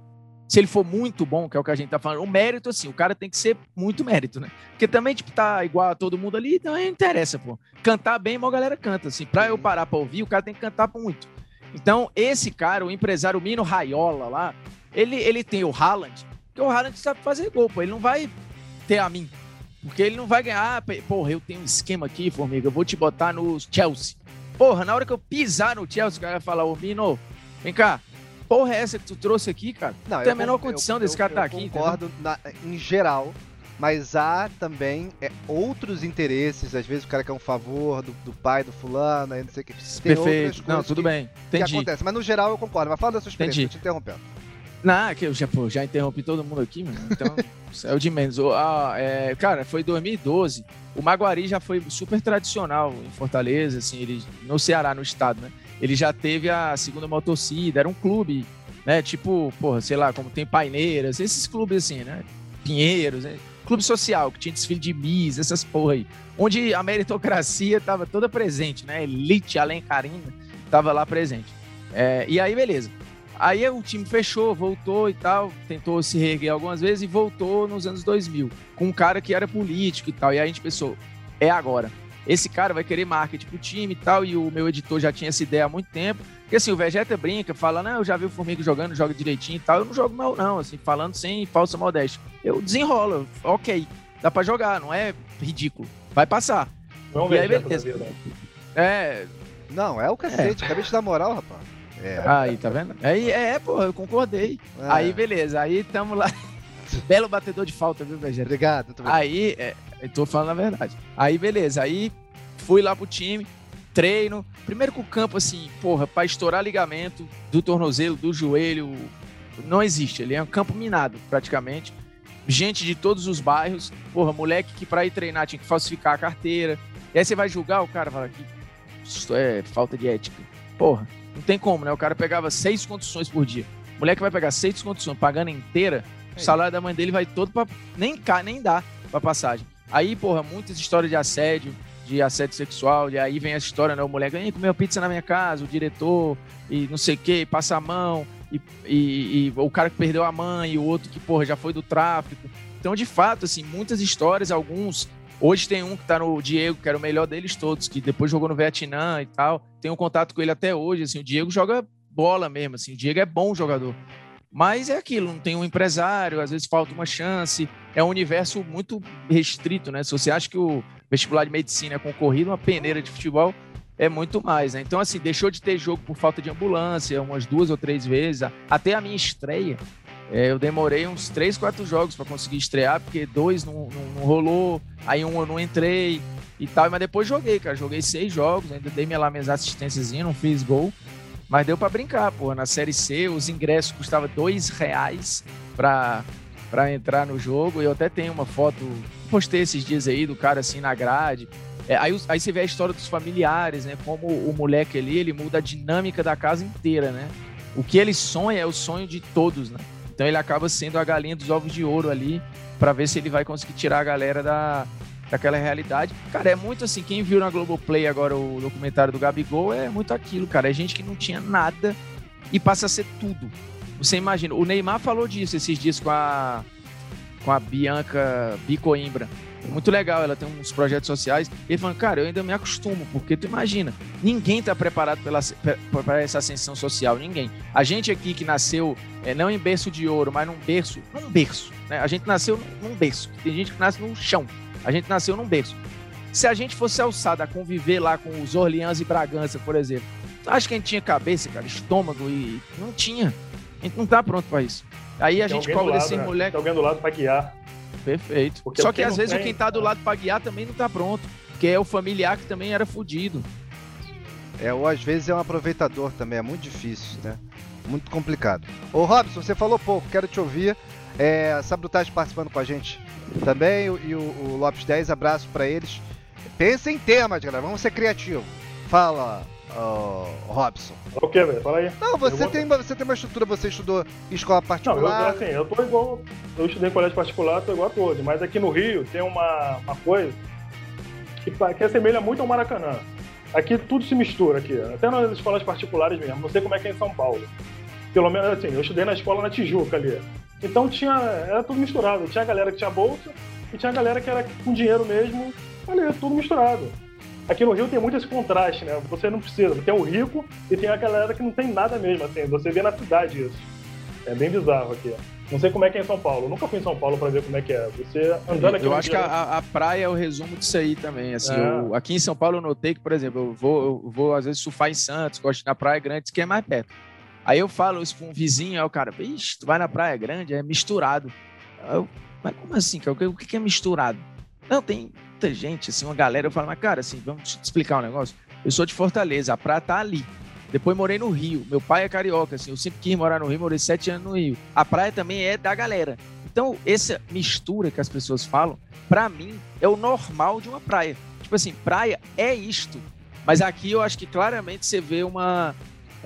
se ele for muito bom, que é o que a gente tá falando, o mérito, assim, o cara tem que ser muito mérito, né? Porque também, tipo, tá igual a todo mundo ali, então não interessa, pô. Cantar bem, a galera canta, assim. Pra eu parar pra ouvir, o cara tem que cantar muito. Então, esse cara, o empresário Mino Raiola lá, ele, ele tem o Haaland, porque o Haaland sabe fazer gol, pô. Ele não vai ter a mim. Porque ele não vai ganhar, ah, porra, eu tenho um esquema aqui, formiga, eu vou te botar no Chelsea. Porra, na hora que eu pisar no Chelsea, o cara vai falar, ô Mino, vem cá, porra é essa que tu trouxe aqui, cara? Não, tem a menor con- condição eu- desse eu- cara eu tá aqui, concordo na- em geral, mas há também é, outros interesses. Às vezes o cara quer um favor do, do pai do fulano, aí não sei o que. Tem outras Perfeito. Não, tudo que- bem. Que Entendi. acontece, mas no geral eu concordo. Mas fala da sua experiência, Entendi. tô te interrompendo. Não, que eu já, pô, já interrompi todo mundo aqui, mano. Então, é o de menos. Ah, é, cara, foi 2012. O Maguari já foi super tradicional em Fortaleza, assim, ele, no Ceará, no estado, né? Ele já teve a segunda torcida, era um clube, né? Tipo, porra, sei lá, como tem Paineiras, esses clubes assim, né? Pinheiros, né? Clube social, que tinha desfile de Miss, essas porra aí. Onde a meritocracia tava toda presente, né? Elite alencarina tava lá presente. É, e aí, beleza. Aí o time fechou, voltou e tal, tentou se reerguer algumas vezes e voltou nos anos 2000, com um cara que era político e tal. E aí a gente pensou, é agora. Esse cara vai querer marketing pro time e tal, e o meu editor já tinha essa ideia há muito tempo. Porque assim, o Vegeta brinca, fala, não, eu já vi o Formiga jogando, joga direitinho e tal. Eu não jogo mal, não, assim, falando sem falsa modéstia. Eu desenrolo, ok, dá pra jogar, não é ridículo. Vai passar. Não é E aí, beleza. vida. É, Não, é o cacete. Acabei de dar moral, rapaz. É. aí, tá vendo? Aí, é, pô, eu concordei. É. Aí, beleza, aí tamo lá. Belo batedor de falta, viu, Vegeta? Obrigado. Aí, é, eu tô falando a verdade. Aí, beleza. Aí fui lá pro time, treino. Primeiro com o campo, assim, porra, pra estourar ligamento do tornozelo, do joelho, não existe. Ele é um campo minado, praticamente. Gente de todos os bairros. Porra, moleque que pra ir treinar tinha que falsificar a carteira. E aí você vai julgar, o cara fala que isso é falta de ética. Porra, não tem como, né? O cara pegava seis condições por dia. O moleque vai pegar seis condições pagando inteira, o salário da mãe dele vai todo pra. Nem cá, nem dá pra passagem. Aí, porra, muitas histórias de assédio, de assédio sexual, e aí vem essa história, né? O moleque, "Ih, comeu pizza na minha casa, o diretor, e não sei o que, passa a mão, e, e- e o cara que perdeu a mãe, e o outro que, porra, já foi do tráfico. Então, de fato, assim, muitas histórias, alguns. Hoje tem um que tá no Diego, que era o melhor deles todos, que depois jogou no Vietnã e tal. Tenho contato com ele até hoje, assim, o Diego joga bola mesmo, assim, o Diego é bom jogador. Mas é aquilo, não tem um empresário, às vezes falta uma chance. É um universo muito restrito, né? Se você acha que o vestibular de medicina é concorrido, uma peneira de futebol é muito mais, né? Então, assim, deixou de ter jogo por falta de ambulância umas duas ou três vezes. Até a minha estreia, é, eu demorei uns três, quatro jogos para conseguir estrear, porque dois não, não- não rolou, aí um eu não entrei e tal. Mas depois joguei, cara. Joguei seis jogos, ainda dei minha, lá minhas assistências, não fiz gol. Mas deu para brincar, pô. Na Série C, os ingressos custavam dois reais para para entrar no jogo. Eu até tenho uma foto, postei esses dias aí do cara assim na grade. É, aí, aí você vê a história dos familiares, né? Como o moleque ali, ele muda a dinâmica da casa inteira, né? O que ele sonha é o sonho de todos, né? Então ele acaba sendo a galinha dos ovos de ouro ali para ver se ele vai conseguir tirar a galera da, daquela realidade. Cara, é muito assim, quem viu na Globoplay agora o documentário do Gabigol é muito aquilo, cara. É gente que não tinha nada e passa a ser tudo. Você imagina, o Neymar falou disso esses dias com a com a Bianca Bicoimbra. Muito legal, ela tem uns projetos sociais. Ele falando, cara, eu ainda me acostumo, porque tu imagina, ninguém tá preparado para essa ascensão social, ninguém. A gente aqui que nasceu, é, não em berço de ouro, mas num berço, num berço, né? A gente nasceu num berço, tem gente que nasce num chão. A gente nasceu num berço. Se a gente fosse alçado a conviver lá com os Orleans e Bragança, por exemplo, tu acha que a gente tinha cabeça, cara, estômago e. Não tinha. A gente não tá pronto para isso. Aí a Tem gente cobra lado, desse né? moleque. Tem alguém do lado pra guiar. Perfeito. Porque Só que às vezes tem- o quem tá do lado pra guiar também não tá pronto. Porque é o familiar que também era fudido. É, ou às vezes é um aproveitador também, é muito difícil, né? Muito complicado. Ô Robson, você falou pouco, quero te ouvir. É, Sabrutagem participando com a gente também, e o, o Lopes 10, abraço pra eles. Pensa em temas, galera, vamos ser criativos. Fala, Robson. O que, velho? Fala aí. Não, você, Eu tem, uma- você tem uma estrutura, você estudou escola Não, eu, particular. assim, eu tô igual. Eu estudei em colégio particular, tô igual a todos. Mas aqui no Rio tem uma, uma coisa que, que assemelha muito ao Maracanã. Aqui tudo se mistura aqui. Até nas escolas particulares mesmo. Não sei como é que é em São Paulo. Pelo menos assim, eu estudei na escola na Tijuca ali. Então tinha. Era tudo misturado. Tinha a galera que tinha bolsa e tinha a galera que era com dinheiro mesmo. Ali, tudo misturado. Aqui no Rio tem muito esse contraste, né? Você não precisa. Tem o rico e tem a galera que não tem nada mesmo, assim. Você vê na cidade isso. É bem bizarro aqui. Não sei como é que é em São Paulo. Eu nunca fui em São Paulo pra ver como é que é. Você andando aqui eu acho que dia- a, a praia é o resumo disso aí também. Assim, É. eu- aqui em São Paulo eu notei que, por exemplo, eu vou, eu vou às vezes surfar em Santos, gosto na praia grande, que é mais perto. Aí eu falo isso pra um vizinho, aí o cara, vixe, tu vai na praia grande, é misturado. Eu, mas como assim? O que é misturado? Não, tem muita gente, assim, uma galera. Eu falo, mas cara, assim, vamos te explicar um negócio. Eu sou de Fortaleza, a praia tá ali. Depois morei no Rio. Meu pai é carioca, assim, eu sempre quis morar no Rio, morei sete anos no Rio. A praia também é da galera. Então, essa mistura que as pessoas falam, para mim, é o normal de uma praia. Tipo assim, praia é isto. Mas aqui eu acho que claramente você vê uma.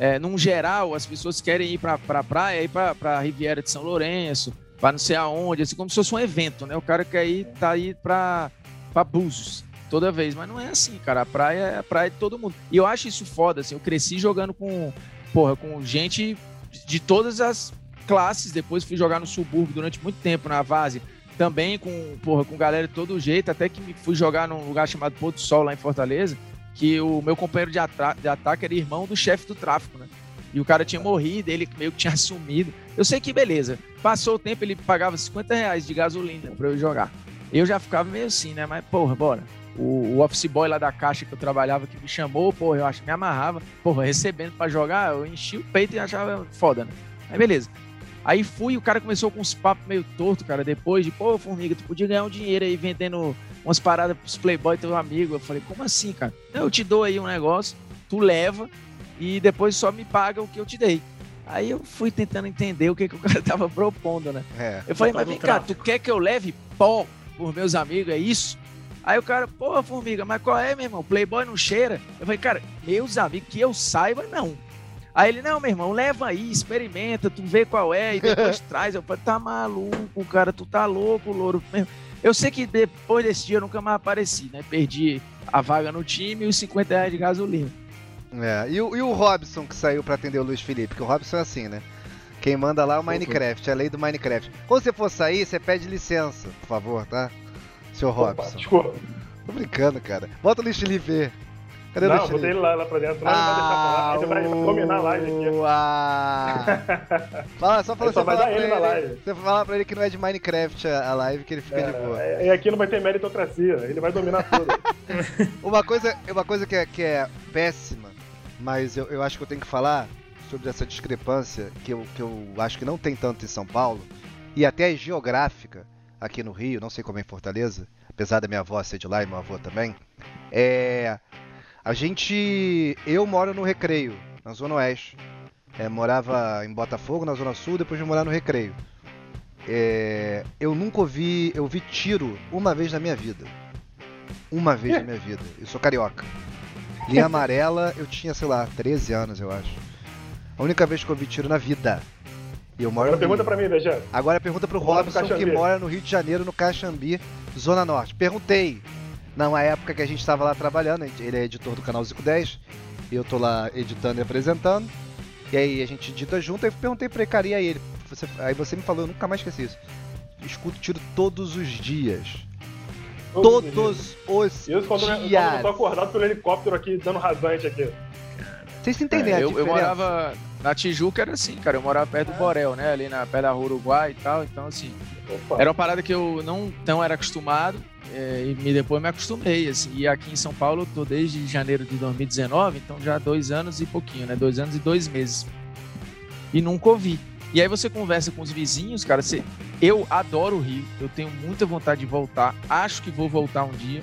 É, num geral, as pessoas querem ir para pra praia, ir pra, pra Riviera de São Lourenço, para não sei aonde, assim, como se fosse um evento, né? O cara quer ir, tá aí pra, pra Búzios toda vez. Mas não é assim, cara. A praia é a praia de todo mundo. E eu acho isso foda, assim. Eu cresci jogando com, porra, com gente de todas as classes. Depois fui jogar no subúrbio durante muito tempo, na Vase. Também com, porra, com galera de todo jeito. Até que fui jogar num lugar chamado Porto Sol, lá em Fortaleza. Que o meu companheiro de, de ataque era irmão do chefe do tráfico, né? E o cara tinha morrido, ele meio que tinha assumido. Eu sei que beleza. Passou o tempo, ele pagava 50 reais de gasolina pra eu jogar. Eu já ficava meio assim, né? Mas, porra, bora. O, o, office boy lá da caixa que eu trabalhava que me chamou, porra, eu acho que me amarrava, porra, recebendo para jogar, eu enchi o peito e achava foda, né? Aí beleza. Aí fui, o cara começou com uns papos meio torto, cara, depois de, pô, Formiga, tu podia ganhar um dinheiro aí vendendo umas paradas pros Playboy teu amigo. Eu falei, como assim, cara? Eu te dou aí um negócio, tu leva e depois só me paga o que eu te dei. Aí eu fui tentando entender o que, que o cara tava propondo, né? É, eu falei, mas vem cá, tu quer que eu leve pó por meus amigos, é isso? Aí o cara, porra, formiga, mas qual é, meu irmão? Playboy não cheira? Eu falei, cara, meus amigos, que eu saiba, não. Aí ele, não, meu irmão, leva aí, experimenta, tu vê qual é, e depois traz. Eu falei, tá maluco, cara, tu tá louco, louro. Eu sei que depois desse dia eu nunca mais apareci, né? Perdi a vaga no time e os 50 reais de gasolina. É, e o, e o Robson que saiu para atender o Luiz Felipe? Porque o Robson é assim, né? Quem manda lá é o Minecraft, é a lei do Minecraft. Quando você for sair, você pede licença, por favor, tá? Seu Robson. Desculpa. Tô brincando, cara. Bota o Luiz Felipe. Cadê não, o Luiz botei ele lá, lá pra dentro. Não, ah, não vai deixar falar. Ele vai dominar a live aqui. Ah. Fala, só fala, só vai dar ele, ele na live. Você fala pra ele que não é de Minecraft a, live, que ele fica é, de boa. É, e aqui não vai ter meritocracia. Ele vai dominar tudo. uma coisa, uma coisa que, é, que é péssima, mas eu, eu acho que eu tenho que falar sobre essa discrepância que eu, que eu acho que não tem tanto em São Paulo, e até é geográfica aqui no Rio, não sei como é em Fortaleza, apesar da minha avó ser de lá e meu avô também. É. A gente. Eu moro no Recreio, na Zona Oeste. É, morava em Botafogo, na Zona Sul, depois de morar no Recreio. É, eu nunca ouvi. Eu vi tiro uma vez na minha vida. Uma vez na minha vida. Eu sou carioca. Linha amarela, eu tinha, sei lá, 13 anos, eu acho. A única vez que eu vi tiro na vida. E eu moro Agora pergunta pra mim, Bejano. Agora pergunta pro Robson, que mora no Rio de Janeiro, no Caxambi, Zona Norte. Perguntei, na época que a gente estava lá trabalhando, ele é editor do canal Zico 10, e eu tô lá editando e apresentando. E aí a gente edita junto, aí perguntei pra ele, cara, e aí ele? Você, aí você me falou, eu nunca mais esqueci isso. Escuto tiro todos os dias. Todos, todos os quando dias. Eu, quando eu tô acordado pelo helicóptero aqui, dando rasante aqui. Vocês entendem é, eu, eu, morava na Tijuca, era assim, cara. Eu morava perto do Borel, né? Ali na pé da rua Uruguai e tal. Então, assim, Opa. era uma parada que eu não tão era acostumado. É, e me, depois me acostumei, assim. E aqui em São Paulo eu tô desde janeiro de 2019, então já dois anos e pouquinho, né? Dois anos e dois meses. E nunca ouvi. E aí você conversa com os vizinhos, cara. Você... Eu adoro o Rio, eu tenho muita vontade de voltar. Acho que vou voltar um dia.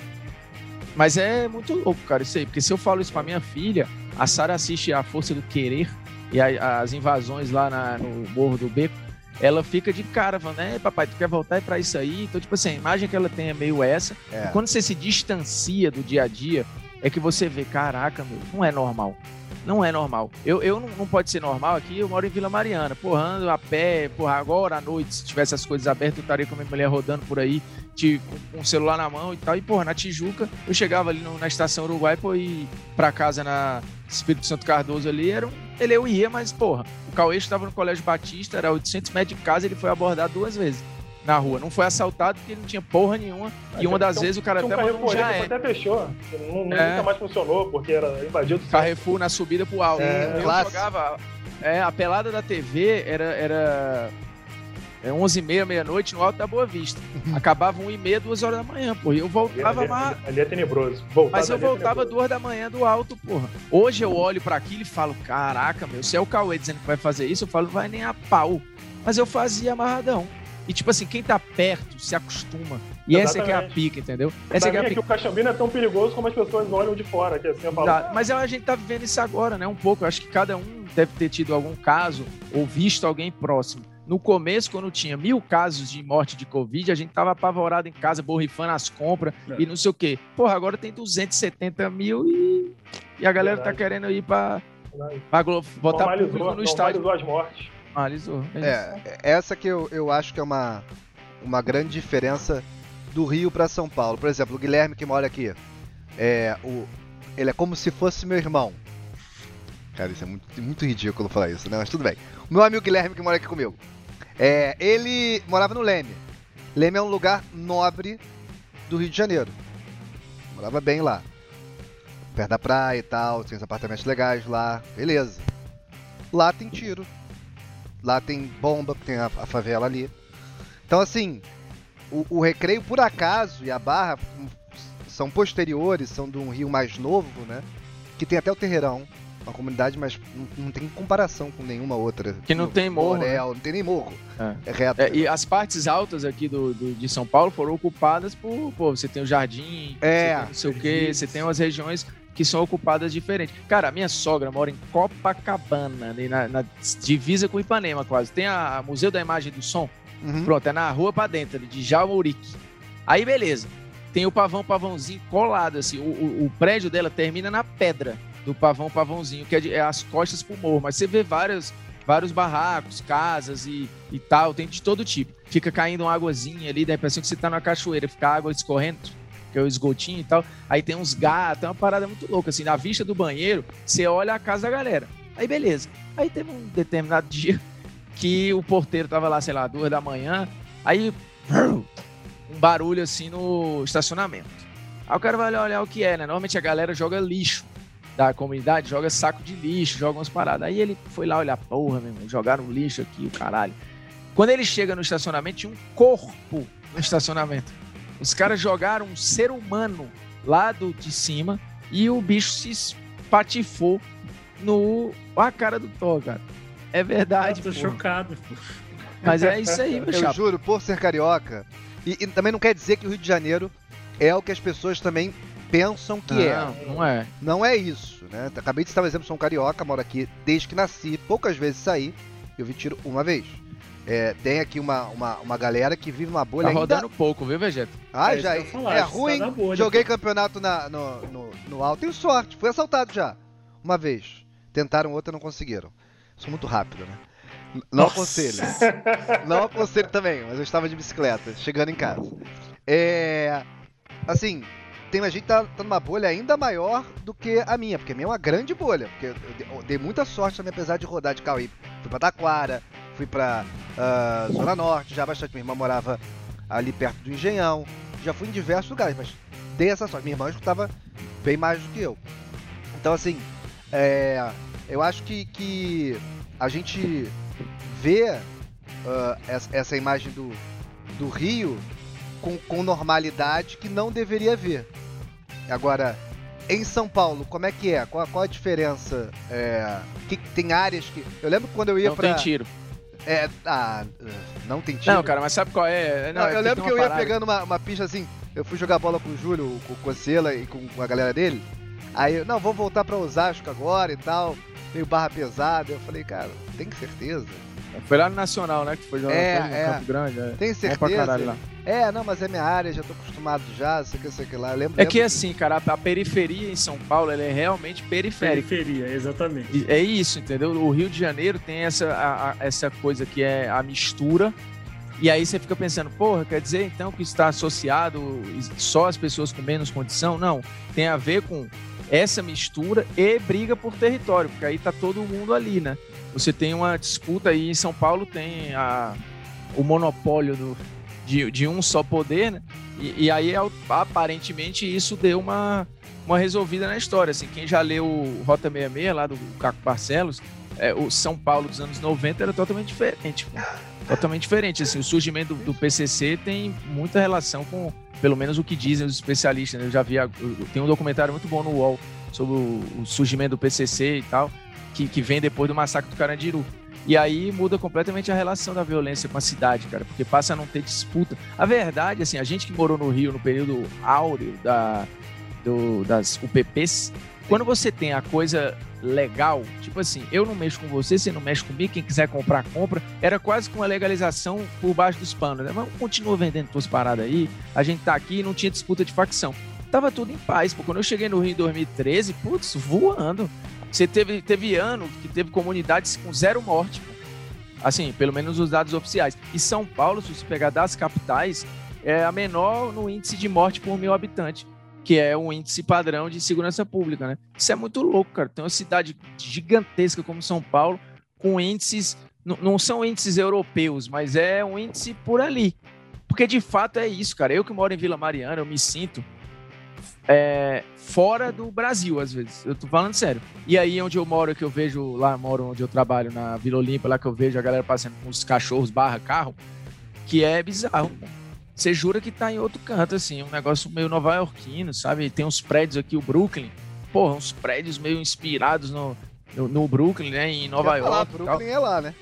Mas é muito louco, cara, isso aí. Porque se eu falo isso pra minha filha, a Sara assiste A Força do Querer e a, as invasões lá na, no Morro do Beco. Ela fica de cara, falando, né, papai, tu quer voltar para isso aí? Então, tipo assim, a imagem que ela tem é meio essa. É. E quando você se distancia do dia a dia, é que você vê, caraca, meu, não é normal. Não é normal. Eu, eu não, não pode ser normal aqui, eu moro em Vila Mariana. Porra, ando a pé, porra, agora à noite, se tivesse as coisas abertas, eu estaria com a minha mulher rodando por aí, de, com, o celular na mão e tal. E, porra, na Tijuca, eu chegava ali no, na estação Uruguai, pô, ir pra casa na Espírito Santo Cardoso ali, era um, ele eu ia, mas, porra, o Cauê estava no Colégio Batista, era 800 metros de casa, ele foi abordado duas vezes na rua. Não foi assaltado porque ele não tinha porra nenhuma. e uma das então, vezes o cara até mandou um já é. até fechou. Não, é. Nunca mais funcionou porque era invadido. Carrefour na subida pro alto. É, eu classe. jogava... É, a pelada da TV era... era... É 11 h 30 meia-noite, no Alto da Boa Vista. Acabava 1 h 30 2 horas da manhã, porra. E eu voltava ali, mais... ali, é tenebroso. Mas eu é voltava é 2 da manhã do alto, porra. Hoje eu olho para aquilo e falo, caraca, meu, se é o Cauê dizendo que vai fazer isso, eu falo, vai nem a pau. Mas eu fazia amarradão. E tipo assim, quem tá perto se acostuma. E essa aqui é a Exatamente. pica, entendeu? Pra Essa é mim a é que pica. o Caxambi não é tão perigoso como as pessoas olham de fora, que assim eu falo. Mas a gente tá vivendo isso agora, né? Um pouco. Eu acho que cada um deve ter tido algum caso ou visto alguém próximo. No começo, quando tinha mil casos de morte de Covid, a gente tava apavorado em casa, borrifando as compras É. e não sei o quê. Porra, agora tem 270 mil e, e a galera Verdade. tá querendo ir pra, Verdade. pra glo- botar normalizou, público no estádio. normalizou as mortes. Normalizou. É. É, essa que eu, eu acho que é uma, uma grande diferença do Rio pra São Paulo. Por exemplo, o Guilherme que mora aqui, é, o, ele é como se fosse meu irmão. Cara, isso é muito, muito ridículo falar isso, né? Mas tudo bem. O meu amigo Guilherme que mora aqui comigo, é, ele morava no Leme. Leme é um lugar nobre do Rio de Janeiro. Morava bem lá. Perto da praia e tal, tem os apartamentos legais lá, beleza. Lá tem tiro, lá tem bomba, tem a, a favela ali. Então, assim, o, o Recreio, por acaso, e a Barra hum, são posteriores, são de um rio mais novo, né? Que tem até o Terreirão, uma comunidade, mas não, não tem comparação com nenhuma outra. Que não tem morro, né? Borel, Não tem nem morro. É. É reto. É, e as partes altas aqui do, do- de São Paulo foram ocupadas por. Pô, você tem o jardim, É. você tem não sei o quê, você tem umas regiões que são ocupadas diferentes. Cara, a minha sogra mora em Copacabana, ali na, na divisa com Ipanema, quase. Tem a, a Museu da Imagem do Som. Uhum. Pronto, é na rua pra dentro, ali, de Jaurique. Aí, beleza. Tem o pavão, pavãozinho colado, assim. O, o- o prédio dela termina na pedra do pavão, pavãozinho, que é, de- é as costas pro morro. Mas você vê vários, vários barracos, casas e, e tal, tem de todo tipo. Fica caindo uma águazinha ali, dá a impressão que você tá numa cachoeira, fica água escorrendo, que é o esgotinho e tal. Aí tem uns gatos, é uma parada muito louca, assim. Na vista do banheiro, você olha a casa da galera. Aí, beleza. Aí teve um determinado dia que o porteiro tava lá, sei lá, duas da manhã, aí um barulho assim no estacionamento. Aí o cara vai olhar o que é, né? Normalmente a galera joga lixo da comunidade, joga saco de lixo, joga umas paradas. Aí ele foi lá olhar, porra, meu irmão, jogaram lixo aqui, o caralho. Quando ele chega no estacionamento, tinha um corpo no estacionamento. Os caras jogaram um ser humano lá do, de cima e o bicho se espatifou no a cara do Thor, cara. É verdade, tô pô. chocado. Mas é isso aí, meu Eu chapa. juro, por ser carioca. E, e também não quer dizer que o Rio de Janeiro é o que as pessoas também pensam que é. Não, não é. Não é isso, né? Acabei de citar um exemplo, sou um carioca, moro aqui desde que nasci, poucas vezes saí, eu vi tiro uma vez. É, tem aqui uma, uma, uma galera que vive uma bolha Tá ainda... rodando pouco, viu, Vegeta? Ah, É já ia falar, é tá ruim. na bolha, Joguei pô. campeonato na, no, no, no alto. Tenho sorte, fui assaltado já. Uma vez. Tentaram outra, não conseguiram. Sou muito rápido, né? Não Nossa. aconselho. Não aconselho também, mas eu estava de bicicleta, chegando em casa. É. Assim, tem a gente tá, tá numa bolha ainda maior do que a minha, porque a minha é uma grande bolha. Porque eu dei, muita sorte também, apesar de rodar de carro. Fui pra Taquara, fui pra ah, Zona Norte, já bastante. Minha irmã morava ali perto do Engenhão. Já fui em diversos lugares, mas dei essa sorte. Minha irmã escutava bem mais do que eu. Então, assim, é, eu acho que, que a gente vê ah, essa, essa imagem do, do Rio com, com normalidade que não deveria ver. Agora, em São Paulo, como é que é? Qual, qual a diferença? É, que, tem áreas que. Eu lembro quando eu ia Não pra. tem tiro. É, ah, não tem tiro. Não, cara, mas sabe qual é? Não, é eu lembro que eu ia parada- pegando uma, uma pista assim. Eu fui jogar bola com o Júlio, com o Cocela e com a galera dele. Aí, eu, não, vou voltar pra Osasco agora e tal. Meio barra pesada. Eu falei, cara, tem certeza? Foi lá no Nacional, né? Que foi jogar É, no é. Campo Grande. É. Tem Bom pra certeza? caralho lá. É, não, mas é minha área, já tô acostumado já, sei que, sei que lá. Eu lembro, É que lembro- assim, cara, a, a periferia em São Paulo ela é realmente periférica. Periferia, exatamente. E É isso, entendeu? O Rio de Janeiro tem essa, a- a- essa coisa que é a mistura. E aí você fica pensando, porra, quer dizer então que está associado só as pessoas com menos condição? Não, tem a ver com essa mistura e briga por território, porque aí tá todo mundo ali, né? Você tem uma disputa aí São Paulo, tem a, o monopólio do, de, de um só poder, né? E, e aí, au- aparentemente, isso deu uma, uma resolvida na história. Assim, quem já leu Rota 66 lá do Caco Barcelos, é, o São Paulo dos anos 90 era totalmente diferente. pô. Totalmente diferente. Assim, o surgimento do, do PCC tem muita relação com, pelo menos, o que dizem os especialistas. né? Eu já vi, tem um documentário muito bom no UOL sobre o, o surgimento do PCC e tal, que, que vem depois do massacre do Carandiru. E aí muda completamente a relação da violência com a cidade, cara, porque passa a não ter disputa. A verdade, assim, a gente que morou no Rio no período áureo da, do, das UPPs, quando você tem a coisa legal, tipo assim, eu não mexo com você, você não mexe comigo, quem quiser comprar, compra. Era quase com uma legalização por baixo dos panos, né? Mas continua vendendo suas paradas aí, a gente tá aqui e não tinha disputa de facção. Tava tudo em paz, pô. Quando eu cheguei no Rio em 2013, putz, voando. Você teve, teve ano que teve comunidades com zero morte. Assim, pelo menos os dados oficiais. E São Paulo, se você pegar das capitais, é a menor no índice de morte por mil habitantes que é um índice padrão de segurança pública, né? Isso é muito louco, cara. Tem uma cidade gigantesca como São Paulo, com índices, não são índices europeus, mas é um índice por ali. Porque de fato é isso, cara. Eu que moro em Vila Mariana, eu me sinto é, fora do Brasil, às vezes. Eu tô falando sério. E aí, onde eu moro, que eu vejo, lá moro onde eu trabalho, na Vila Olímpia, lá que eu vejo a galera passando com os cachorros barra carro, que é bizarro. Você jura que tá em outro canto, assim, um negócio meio nova-iorquino, sabe? Tem uns prédios aqui, o Brooklyn. Porra, uns prédios meio inspirados no, no, no Brooklyn, né? Em Nova York. Brooklyn é lá, né?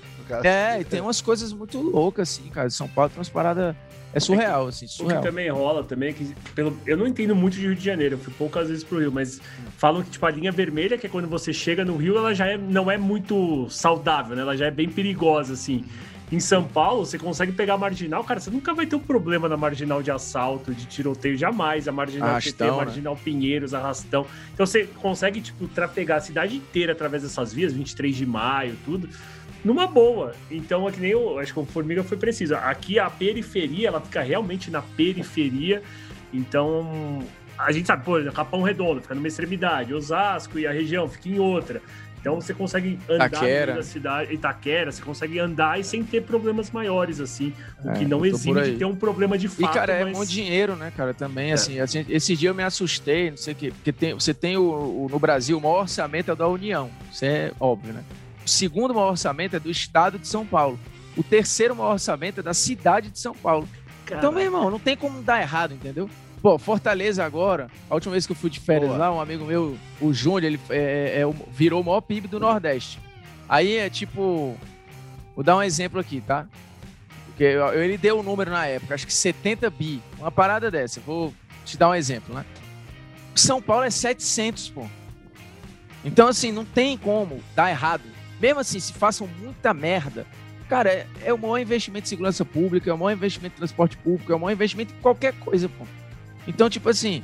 É, e tem umas coisas muito loucas, assim, cara. São Paulo tem umas paradas. É surreal, assim, surreal. O que também rola também é que, pelo, eu não entendo muito de Rio de Janeiro, eu fui poucas vezes pro Rio, mas falam que, tipo, a linha vermelha, que é quando você chega no Rio, ela já é, não é muito saudável, né? Ela já é bem perigosa, assim. Em São Paulo, você consegue pegar a marginal, cara, você nunca vai ter um problema na marginal de assalto, de tiroteio, jamais. A marginal arrastão, PT, a marginal né? Pinheiros, arrastão. Então você consegue, tipo, trafegar a cidade inteira através dessas vias, 23 de maio, tudo, numa boa. Então, é que nem eu acho que o Formiga foi preciso. Aqui a periferia, ela fica realmente na periferia. Então, a gente sabe, pô, Capão Redondo fica numa extremidade, Osasco e a região fica em outra. Então você consegue andar Itaquera. na cidade, Itaquera, você consegue andar e sem ter problemas maiores, assim. O é, que não exime de ter um problema de fato. E, cara, mas... é muito dinheiro, né, cara, também, é. assim, assim, esse dia eu me assustei, não sei o quê, porque tem, você tem o, o, no Brasil o maior orçamento é da União, isso é óbvio, né? O segundo maior orçamento é do Estado de São Paulo. O terceiro maior orçamento é da cidade de São Paulo. Caraca. Então, meu irmão, não tem como dar errado, entendeu? Pô, Fortaleza agora, a última vez que eu fui de férias Boa. lá, um amigo meu, o Júnior, ele é, é, é, virou o maior PIB do Nordeste. Aí é tipo. Vou dar um exemplo aqui, tá? Porque ele deu o um número na época, acho que 70 bi. Uma parada dessa. Vou te dar um exemplo, né? São Paulo é 700, pô. Então, assim, não tem como dar errado. Mesmo assim, se façam muita merda, cara, é, é o maior investimento em segurança pública, é o maior investimento em transporte público, é o maior investimento em qualquer coisa, pô. Então, tipo assim,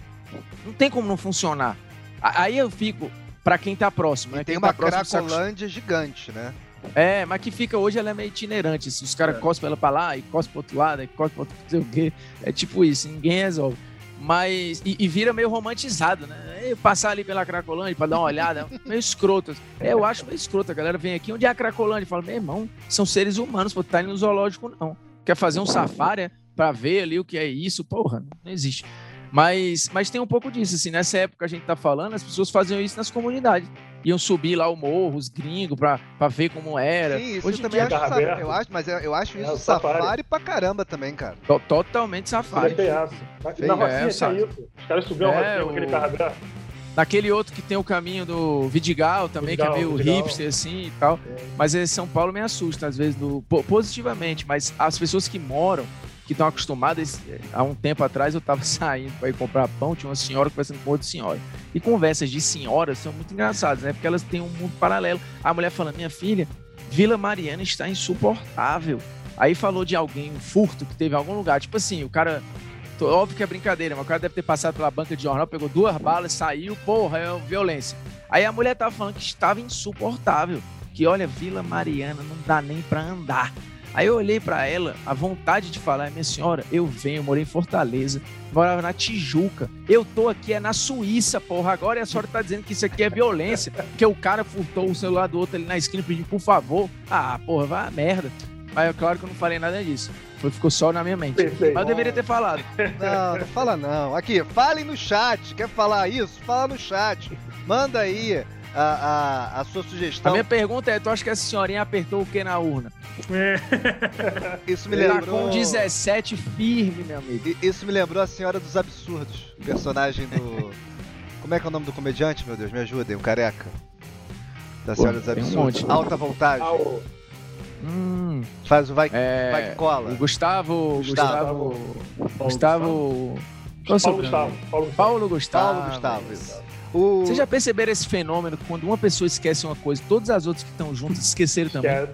não tem como não funcionar. Aí eu fico, para quem tá próximo, né? Tem quem uma tá próximo, Cracolândia saco... gigante, né? É, mas que fica hoje, ela é meio itinerante. Assim, os caras é. cospem ela pra lá e cospem pro outro lado, e cospem pro outro, não sei o quê. É tipo isso, ninguém resolve. Mas. E, e vira meio romantizado, né? E passar ali pela Cracolândia pra dar uma olhada, meio escroto. É, eu acho meio escroto. A galera vem aqui, onde é a Cracolândia? Fala, meu irmão, são seres humanos, pô, tá indo no zoológico, não. Quer fazer um safari pra ver ali o que é isso? Porra, não existe. Mas, mas tem um pouco disso, assim, nessa época a gente tá falando, as pessoas faziam isso nas comunidades. Iam subir lá o morro, os gringos, pra, pra ver como era. Sim, isso Hoje eu também acho, safari, eu acho, mas eu, eu acho isso é, safari. safari pra caramba também, cara. totalmente safari. Tem aço. Na, é, Rocinha isso. Os caras subiam é, a com aquele carro aberto. Naquele outro que tem o caminho do Vidigal também, Vidigal, que é meio Vidigal. hipster assim e tal. É. Mas São Paulo me assusta, às vezes, do, positivamente. Mas as pessoas que moram que estão acostumadas. Há um tempo atrás eu estava saindo para ir comprar pão, tinha uma senhora conversando com outra senhora. E conversas de senhoras são muito engraçadas, né? Porque elas têm um mundo paralelo. A mulher falando, minha filha, Vila Mariana está insuportável. Aí falou de alguém, um furto que teve em algum lugar. Tipo assim, o cara. Óbvio que é brincadeira, mas o cara deve ter passado pela banca de jornal, pegou duas balas, saiu, porra, é violência. Aí a mulher tava falando que estava insuportável. Que olha, Vila Mariana não dá nem para andar. Aí eu olhei para ela, a vontade de falar, minha senhora, eu venho, morei em Fortaleza, morava na Tijuca, eu tô aqui, é na Suíça, porra, agora e a senhora tá dizendo que isso aqui é violência, que o cara furtou o celular do outro ali na esquina pedindo por favor. Ah, porra, vai a merda. Mas é claro que eu não falei nada disso. Foi, ficou só na minha mente. Perfeito. Mas eu deveria ter falado. Não, não fala não. Aqui, fale no chat. Quer falar isso? Fala no chat. Manda aí a, a, a sua sugestão. A minha pergunta é: tu acha que essa senhorinha apertou o que na urna? É. Isso me lembrou. Tá com 17 firme, meu amigo. Isso me lembrou a Senhora dos Absurdos, personagem do. Como é que é o nome do comediante, meu Deus? Me ajudem, o careca. Da Pô, Senhora dos tem um Absurdos. monte. Alta voltagem. O Hum, Faz o vai, é, vai que cola. o Gustavo. Gustavo. Gustavo. Gustavo. Qual é o Paulo sobrenome? Gustavo. Paulo Gustavo. Paulo Gustavo. Paulo Gustavo, isso. O... Vocês já perceberam esse fenômeno? que Quando uma pessoa esquece uma coisa, todas as outras que estão juntas esqueceram também.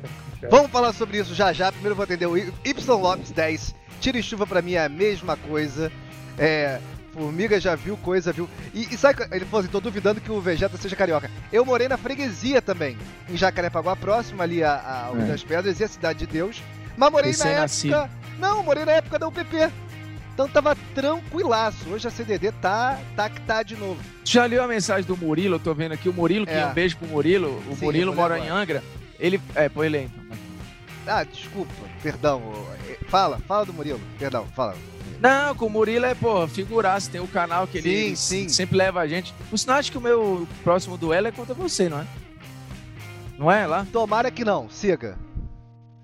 Vamos falar sobre isso já já. Primeiro eu vou atender o Y Lopes 10. Tira e chuva pra mim é a mesma coisa. É. Formiga já viu coisa, viu? E, e sabe, que- ele falou assim: tô duvidando que o Vegeta seja carioca. Eu morei na freguesia também, em Jacarepaguá, próximo ali a, a, É. das Pedras e a Cidade de Deus. Mas morei na Recém-nascido. época. Não, morei na época da UPP. Então tava tranquilaço. Hoje a CDD tá, tá que tá de novo. Já leu a mensagem do Murilo? Eu tô vendo aqui o Murilo, que É. um beijo pro Murilo. O Sim, Murilo mora em agora. Angra. Ele. É, põe ele aí, então. Ah, desculpa, perdão. é, Fala, fala do Murilo. Perdão, fala. Não, com o Murilo é, pô, figuraça. Tem o canal que ele Sim, ele sim. sempre leva a gente. Você não acha que o meu próximo duelo é contra você, não é? Não é lá? Tomara que não, siga.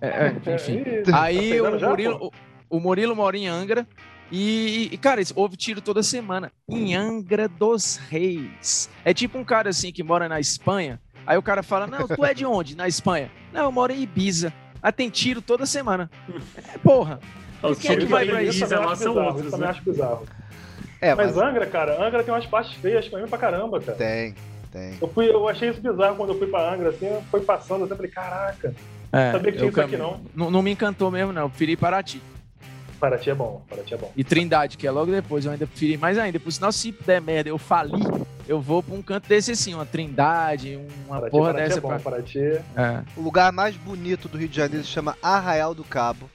É, é, enfim. Ih, tá Aí pegando o já, Murilo, o, o Murilo mora em Angra e, e, cara, houve tiro toda semana em Angra dos Reis. É tipo um cara assim que mora na Espanha. Aí o cara fala: Não, tu é de onde? Na Espanha? Não, eu moro em Ibiza. Ah, tem tiro toda semana. É, porra. Os Quem é que vai pra isso? Ibiza Isso também lá acho são bizarro, outros, né? acho bizarro. É, Mas mas, Angra, cara, Angra tem umas partes feias pra mim pra caramba, cara. tem, tem. Eu, fui, eu achei isso bizarro quando eu fui pra Angra, assim, foi passando, assim, eu falei, caraca, É, sabia que tinha eu isso aqui cam- não. Não me encantou mesmo, não. Eu preferi Paraty. Paraty é bom, Paraty é bom. E Trindade, que é logo depois. Eu ainda preferi mais ainda. Por sinal, se der merda, eu falir, eu vou pra um canto desse assim, uma Trindade, uma Paraty, porra Paraty dessa. é bom, pra- Paraty... É. O lugar mais bonito do Rio de Janeiro se chama Arraial do Cabo.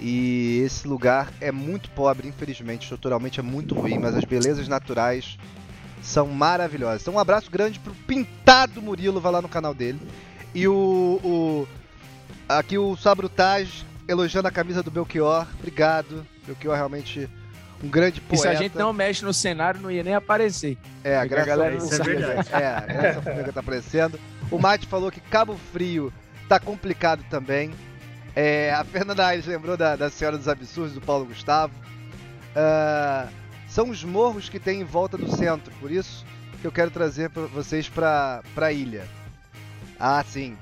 E esse lugar é muito pobre, infelizmente, estruturalmente é muito ruim, mas as belezas naturais são maravilhosas. Então um abraço grande pro Pintado Murilo, vai lá no canal dele. E o, o aqui o Sabrutage elogiando a camisa do Belchior. Obrigado. Belchior realmente um grande E poeta. se a gente não mexe no cenário, não ia nem aparecer. É, a Porque a galera não. É, essa formiga tá aparecendo. O Mate falou que Cabo Frio tá complicado também. É, a Fernanda Aires lembrou da, da Senhora dos Absurdos, do Paulo Gustavo. Ah, são os morros que tem em volta do centro, por isso que eu quero trazer pra vocês pra, pra ilha. Ah, sim,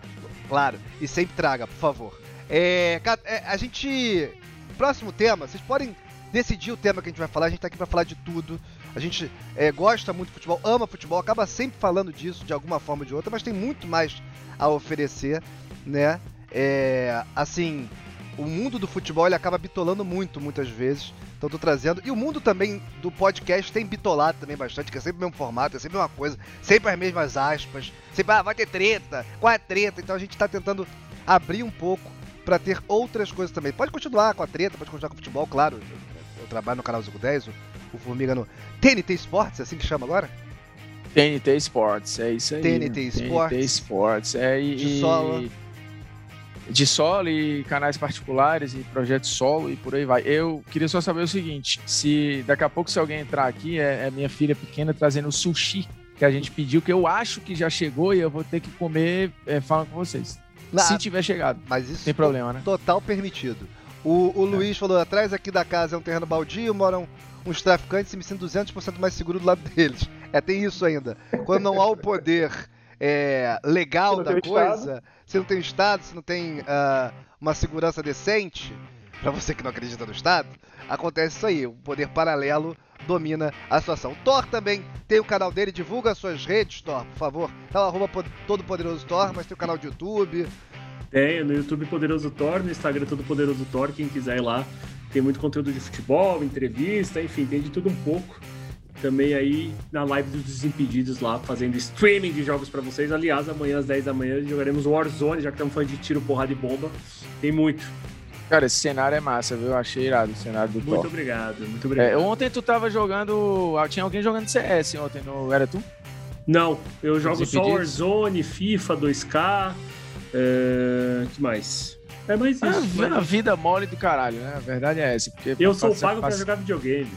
claro. E sempre traga, por favor. É, é, a gente. Próximo tema, vocês podem decidir o tema que a gente vai falar. A gente tá aqui pra falar de tudo. A gente é, gosta muito de futebol, ama futebol, acaba sempre falando disso de alguma forma ou de outra, mas tem muito mais a oferecer, né? É, assim, o mundo do futebol ele acaba bitolando muito, muitas vezes. Então tô trazendo. E o mundo também do podcast tem bitolado também bastante, que é sempre o mesmo formato, é sempre a mesma coisa, sempre as mesmas aspas. Sempre, ah, vai ter treta, qual é a treta? Então a gente tá tentando abrir um pouco pra ter outras coisas também. Pode continuar com a treta, pode continuar com o futebol, claro. Eu, eu trabalho no canal Zico 10, o, o Formiga no TNT Sports, é assim que chama agora? TNT Sports, é isso aí. TNT? Sports. TNT Sports, é e, De solo. De solo e canais particulares e projetos solo e por aí vai. Eu queria só saber o seguinte: se daqui a pouco, se alguém entrar aqui, é, é minha filha pequena trazendo sushi que a gente pediu, que eu acho que já chegou e eu vou ter que comer é, falando com vocês. Na- Se tiver chegado, mas isso tem problema, né? total permitido. O, o Luiz falou, atrás aqui da casa é um terreno baldio, moram uns traficantes e me sinto 200% mais seguro do lado deles. É, tem isso ainda. Quando não há o poder é, legal da coisa, se não tem Estado, se não tem ah, uma segurança decente, pra você que não acredita no Estado, acontece isso aí. O poder paralelo domina a situação. O Thor também tem o canal dele, divulga suas redes, Thor, por favor. Tá o arroba todo poderoso Thor, mas tem o canal de YouTube. Tem, no YouTube Poderoso Thor, no Instagram Todo Poderoso Thor, quem quiser ir lá. Tem muito conteúdo de futebol, entrevista, enfim, tem de tudo um pouco. Também aí na live dos Desimpedidos lá, fazendo streaming de jogos pra vocês. Aliás, amanhã às 10 da manhã jogaremos Warzone, já que estamos falando de tiro, porrada e bomba. Tem muito. Cara, esse cenário é massa, viu? Achei irado o cenário do Muito Thor. obrigado, muito obrigado. É, ontem tu tava jogando. ah, Tinha alguém jogando CS ontem, no... era tu? Não, eu jogo só? Warzone, FIFA, 2K. É... que mais? É mais isso. Ah, mais a vida mole do caralho, né? A verdade é essa. Porque Eu sou pago pra jogar videogame.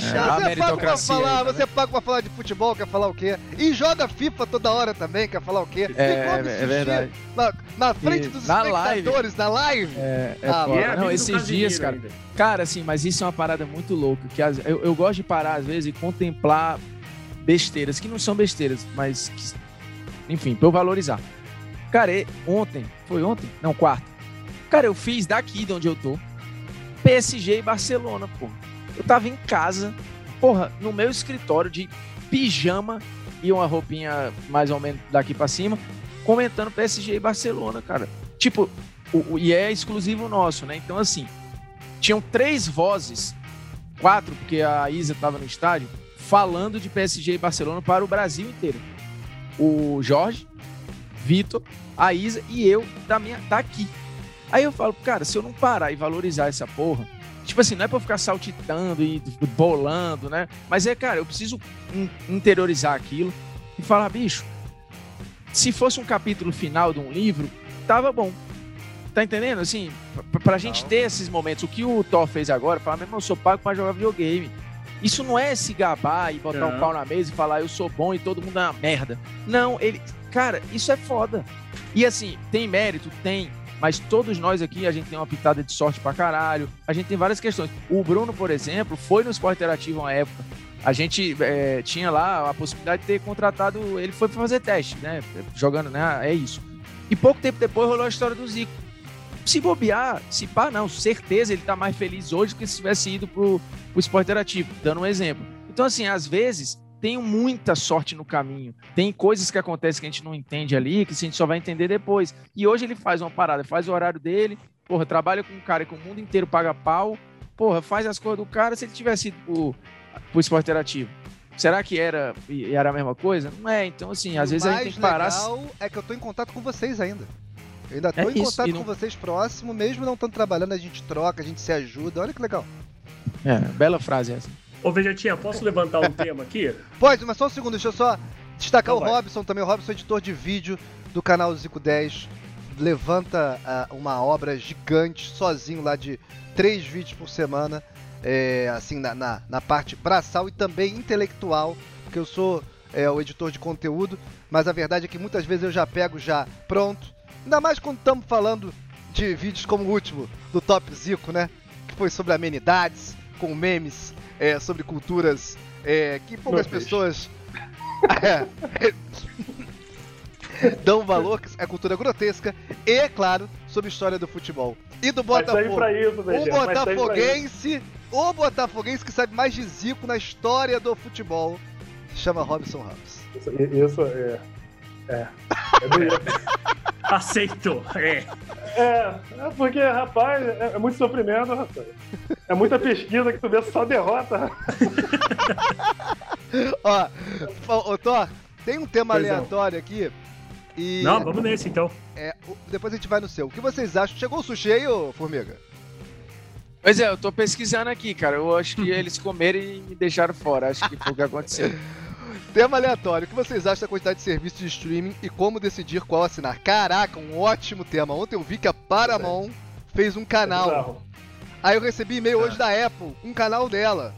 É, a você é pago pra aí, falar, você é pago pra falar de futebol, quer falar o quê? E joga FIFA toda hora também, quer falar o quê? É, é verdade. Na, na frente E dos na espectadores, na live. É, é Ah, é Não, esses dias, cara. ainda. Cara, assim, mas isso é uma parada muito louca. Que eu, eu gosto de parar, às vezes, e contemplar besteiras, que não são besteiras, mas que enfim, pra eu valorizar. Cara, ontem, foi ontem? Não, quarta. Cara, eu fiz daqui de onde eu tô, PSG e Barcelona, pô. Eu tava em casa, porra, no meu escritório de pijama e uma roupinha mais ou menos daqui pra cima, comentando PSG e Barcelona, cara. Tipo, o, o- e é exclusivo nosso, né? Então, assim, tinham três vozes, quatro, porque a Isa tava no estádio, falando de PSG e Barcelona para o Brasil inteiro. O Jorge, Vitor, a Isa e eu da minha daqui. Aí eu falo, cara, se eu não parar e valorizar essa porra, tipo assim, não é pra eu ficar saltitando e bolando, né? Mas é, cara, eu preciso in- interiorizar aquilo e falar, bicho, se fosse um capítulo final de um livro, tava bom. Tá entendendo? Assim, pra, pra gente ter esses momentos, o que o Thor fez agora, falar, meu irmão, eu sou pago pra jogar videogame. Isso não é se gabar e botar Não. um pau na mesa e falar, eu sou bom e todo mundo é uma merda. Não, ele. Cara, isso é foda. E assim, tem mérito? Tem. Mas todos nós aqui, a gente tem uma pitada de sorte pra caralho. A gente tem várias questões. O Bruno, por exemplo, foi no Esporte Interativo uma época. A gente é, tinha lá a possibilidade de ter contratado. Ele foi pra fazer teste, né? Jogando, né? É isso. E pouco tempo depois rolou a história do Zico. Se bobear, se pá, não, certeza ele tá mais feliz hoje do que se tivesse ido pro, pro Esporte Interativo, dando um exemplo. Então, assim, às vezes tem muita sorte no caminho. Tem coisas que acontecem que a gente não entende ali, que a gente só vai entender depois. E hoje ele faz uma parada, faz o horário dele, porra, trabalha com um cara que o mundo inteiro paga pau, porra, faz as coisas do cara se ele tivesse ido pro, pro esporte interativo. Será que era, e era a mesma coisa? Não é, então assim, às o vezes a gente tem que parar. legal é que eu tô em contato com vocês ainda. Eu ainda tô É em isso, contato e não- com vocês próximo, mesmo não estando trabalhando, a gente troca, a gente se ajuda. Olha que legal. É, bela frase essa. Ô, Vegetinha, posso levantar um tema aqui? Pode, mas só um segundo, deixa eu só destacar Então o vai. Robson também. O Robson é editor de vídeo do canal Zico 10. Levanta ah, uma obra gigante, sozinho lá de três vídeos por semana. é, assim, na, na, na parte braçal e também intelectual, porque eu sou é, o editor de conteúdo, mas a verdade é que muitas vezes eu já pego já pronto. Ainda mais quando estamos falando de vídeos como o último, do Top Zico, né? Que foi sobre amenidades, com memes, é, sobre culturas é, que poucas Deus. pessoas dão valor, que é cultura grotesca, e, é claro, sobre história do futebol. E do Botafogo. isso, O. Botafoguense, o Botafoguense que sabe mais de Zico na história do futebol, se chama Robson Ramos. Isso, isso é. É. É Aceito. É. É, é porque, rapaz, é, é muito sofrimento, rapaz. É muita pesquisa que tu vê só derrota. Ó, ô, Thor, tem um tema Pois não. aleatório aqui. E Não, vamos nesse então. é, depois a gente vai no seu. O que vocês acham? Chegou o sushi aí, ô Formiga? Pois é, eu tô pesquisando aqui, cara. Eu acho que eles comeram e me deixaram fora. Acho que foi o que aconteceu. Tema aleatório. O que vocês acham da quantidade de serviços de streaming e como decidir qual assinar? Caraca, um ótimo tema. Ontem eu vi que a Paramount fez um canal. Bizarro. Aí eu recebi e-mail hoje da Apple, um canal dela.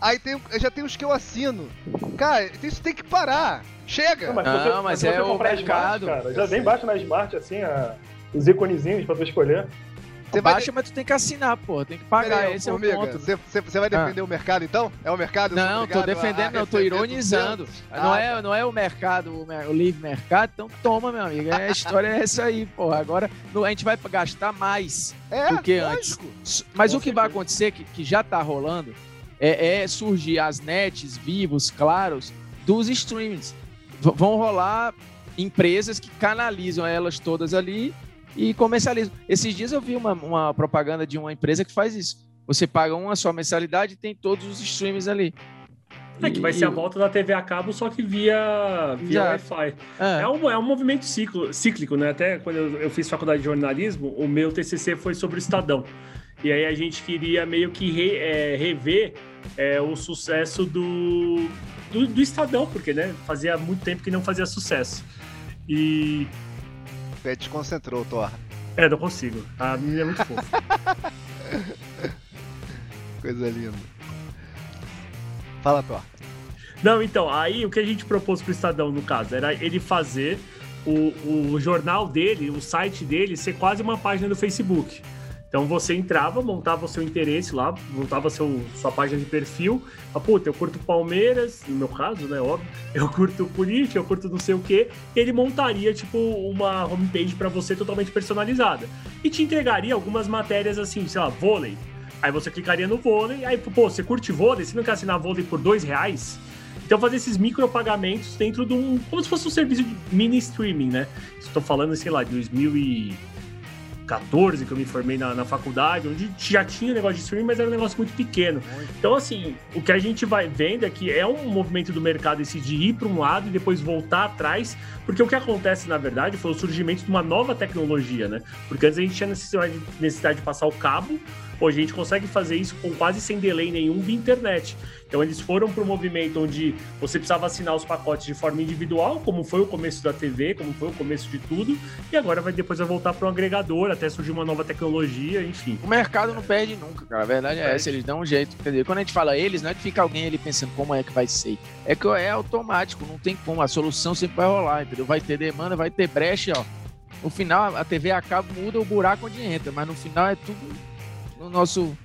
Aí tem, já tem os que eu assino. Cara, isso tem que parar. Chega! Não, mas, Não, você, mas se é você o comprar mercado. Smart, cara, já vem embaixo na Smart, assim, a- os iconezinhos pra tu escolher. Você vai Baixa, mas tu tem que assinar, pô. Tem que pagar. Peraí, Esse é o ponto. Você, vai defender o mercado então? É o mercado? Não, tô defendendo, não, tô ironizando. 200? Não Ah, é, não é o mercado, o, livre mercado, então toma, meu amigo. É, a história é essa aí, porra. Agora a gente vai gastar mais É, do que antes. lógico. S- Mas Com o que vai certeza. acontecer, que, que já tá rolando, é, é surgir as nets vivos, claros, dos streamings. V- vão rolar empresas que canalizam elas todas ali e comercializam. Esses dias eu vi uma, uma propaganda de uma empresa que faz isso. Você paga uma só mensalidade e tem todos os streams ali. É que vai ser a volta da TV a cabo, só que via, via. Wi-Fi. É. É um, é um movimento ciclo, cíclico, né? Até quando eu, eu fiz faculdade de jornalismo, o meu TCC foi sobre o Estadão. E aí a gente queria meio que re- é, rever é, o sucesso do, do, do Estadão, porque né, fazia muito tempo que não fazia sucesso. E. É, desconcentrou, Thor. É, não consigo. A menina é muito fofa. Coisa linda. Fala, Thor. Não, então, aí o que a gente propôs pro Estadão, no caso, era ele fazer o, o jornal dele, o site dele, ser quase uma página do Facebook. Então você entrava, montava o seu interesse lá, montava seu, sua página de perfil. Ah, puta, eu curto Palmeiras, no meu caso, né? Óbvio. Eu curto política, eu curto não sei o quê. Ele montaria, tipo, uma homepage para você totalmente personalizada. E te entregaria algumas matérias assim, sei lá, vôlei. Aí você clicaria no vôlei, aí, pô, você curte vôlei? Você não quer assinar vôlei por dois reais? Então fazer esses micropagamentos dentro de um. como se fosse um serviço de mini streaming, né? Estou falando, sei lá, de 2000 e 14, que eu me formei na, na faculdade, onde já tinha negócio de streaming, mas era um negócio muito pequeno. Então, assim, o que a gente vai vendo é que é um movimento do mercado esse de ir para um lado e depois voltar atrás, porque o que acontece, na verdade, foi o surgimento de uma nova tecnologia, né? Porque antes a gente tinha necessidade, necessidade de passar o cabo, hoje a gente consegue fazer isso com quase sem delay nenhum via internet. Então eles foram para o movimento onde você precisava assinar os pacotes de forma individual, como foi o começo da TV, como foi o começo de tudo, e agora vai depois vai voltar para um agregador, até surgir uma nova tecnologia, enfim. O mercado não perde nunca, cara. A verdade é essa, eles dão um jeito. Entendeu? Quando a gente fala eles, não é que fica alguém ali pensando como é que vai ser. É que é automático, não tem como. A solução sempre vai rolar, entendeu? Vai ter demanda, vai ter brecha, ó. No final, a TV acaba, muda o buraco onde entra, mas no final é tudo no nosso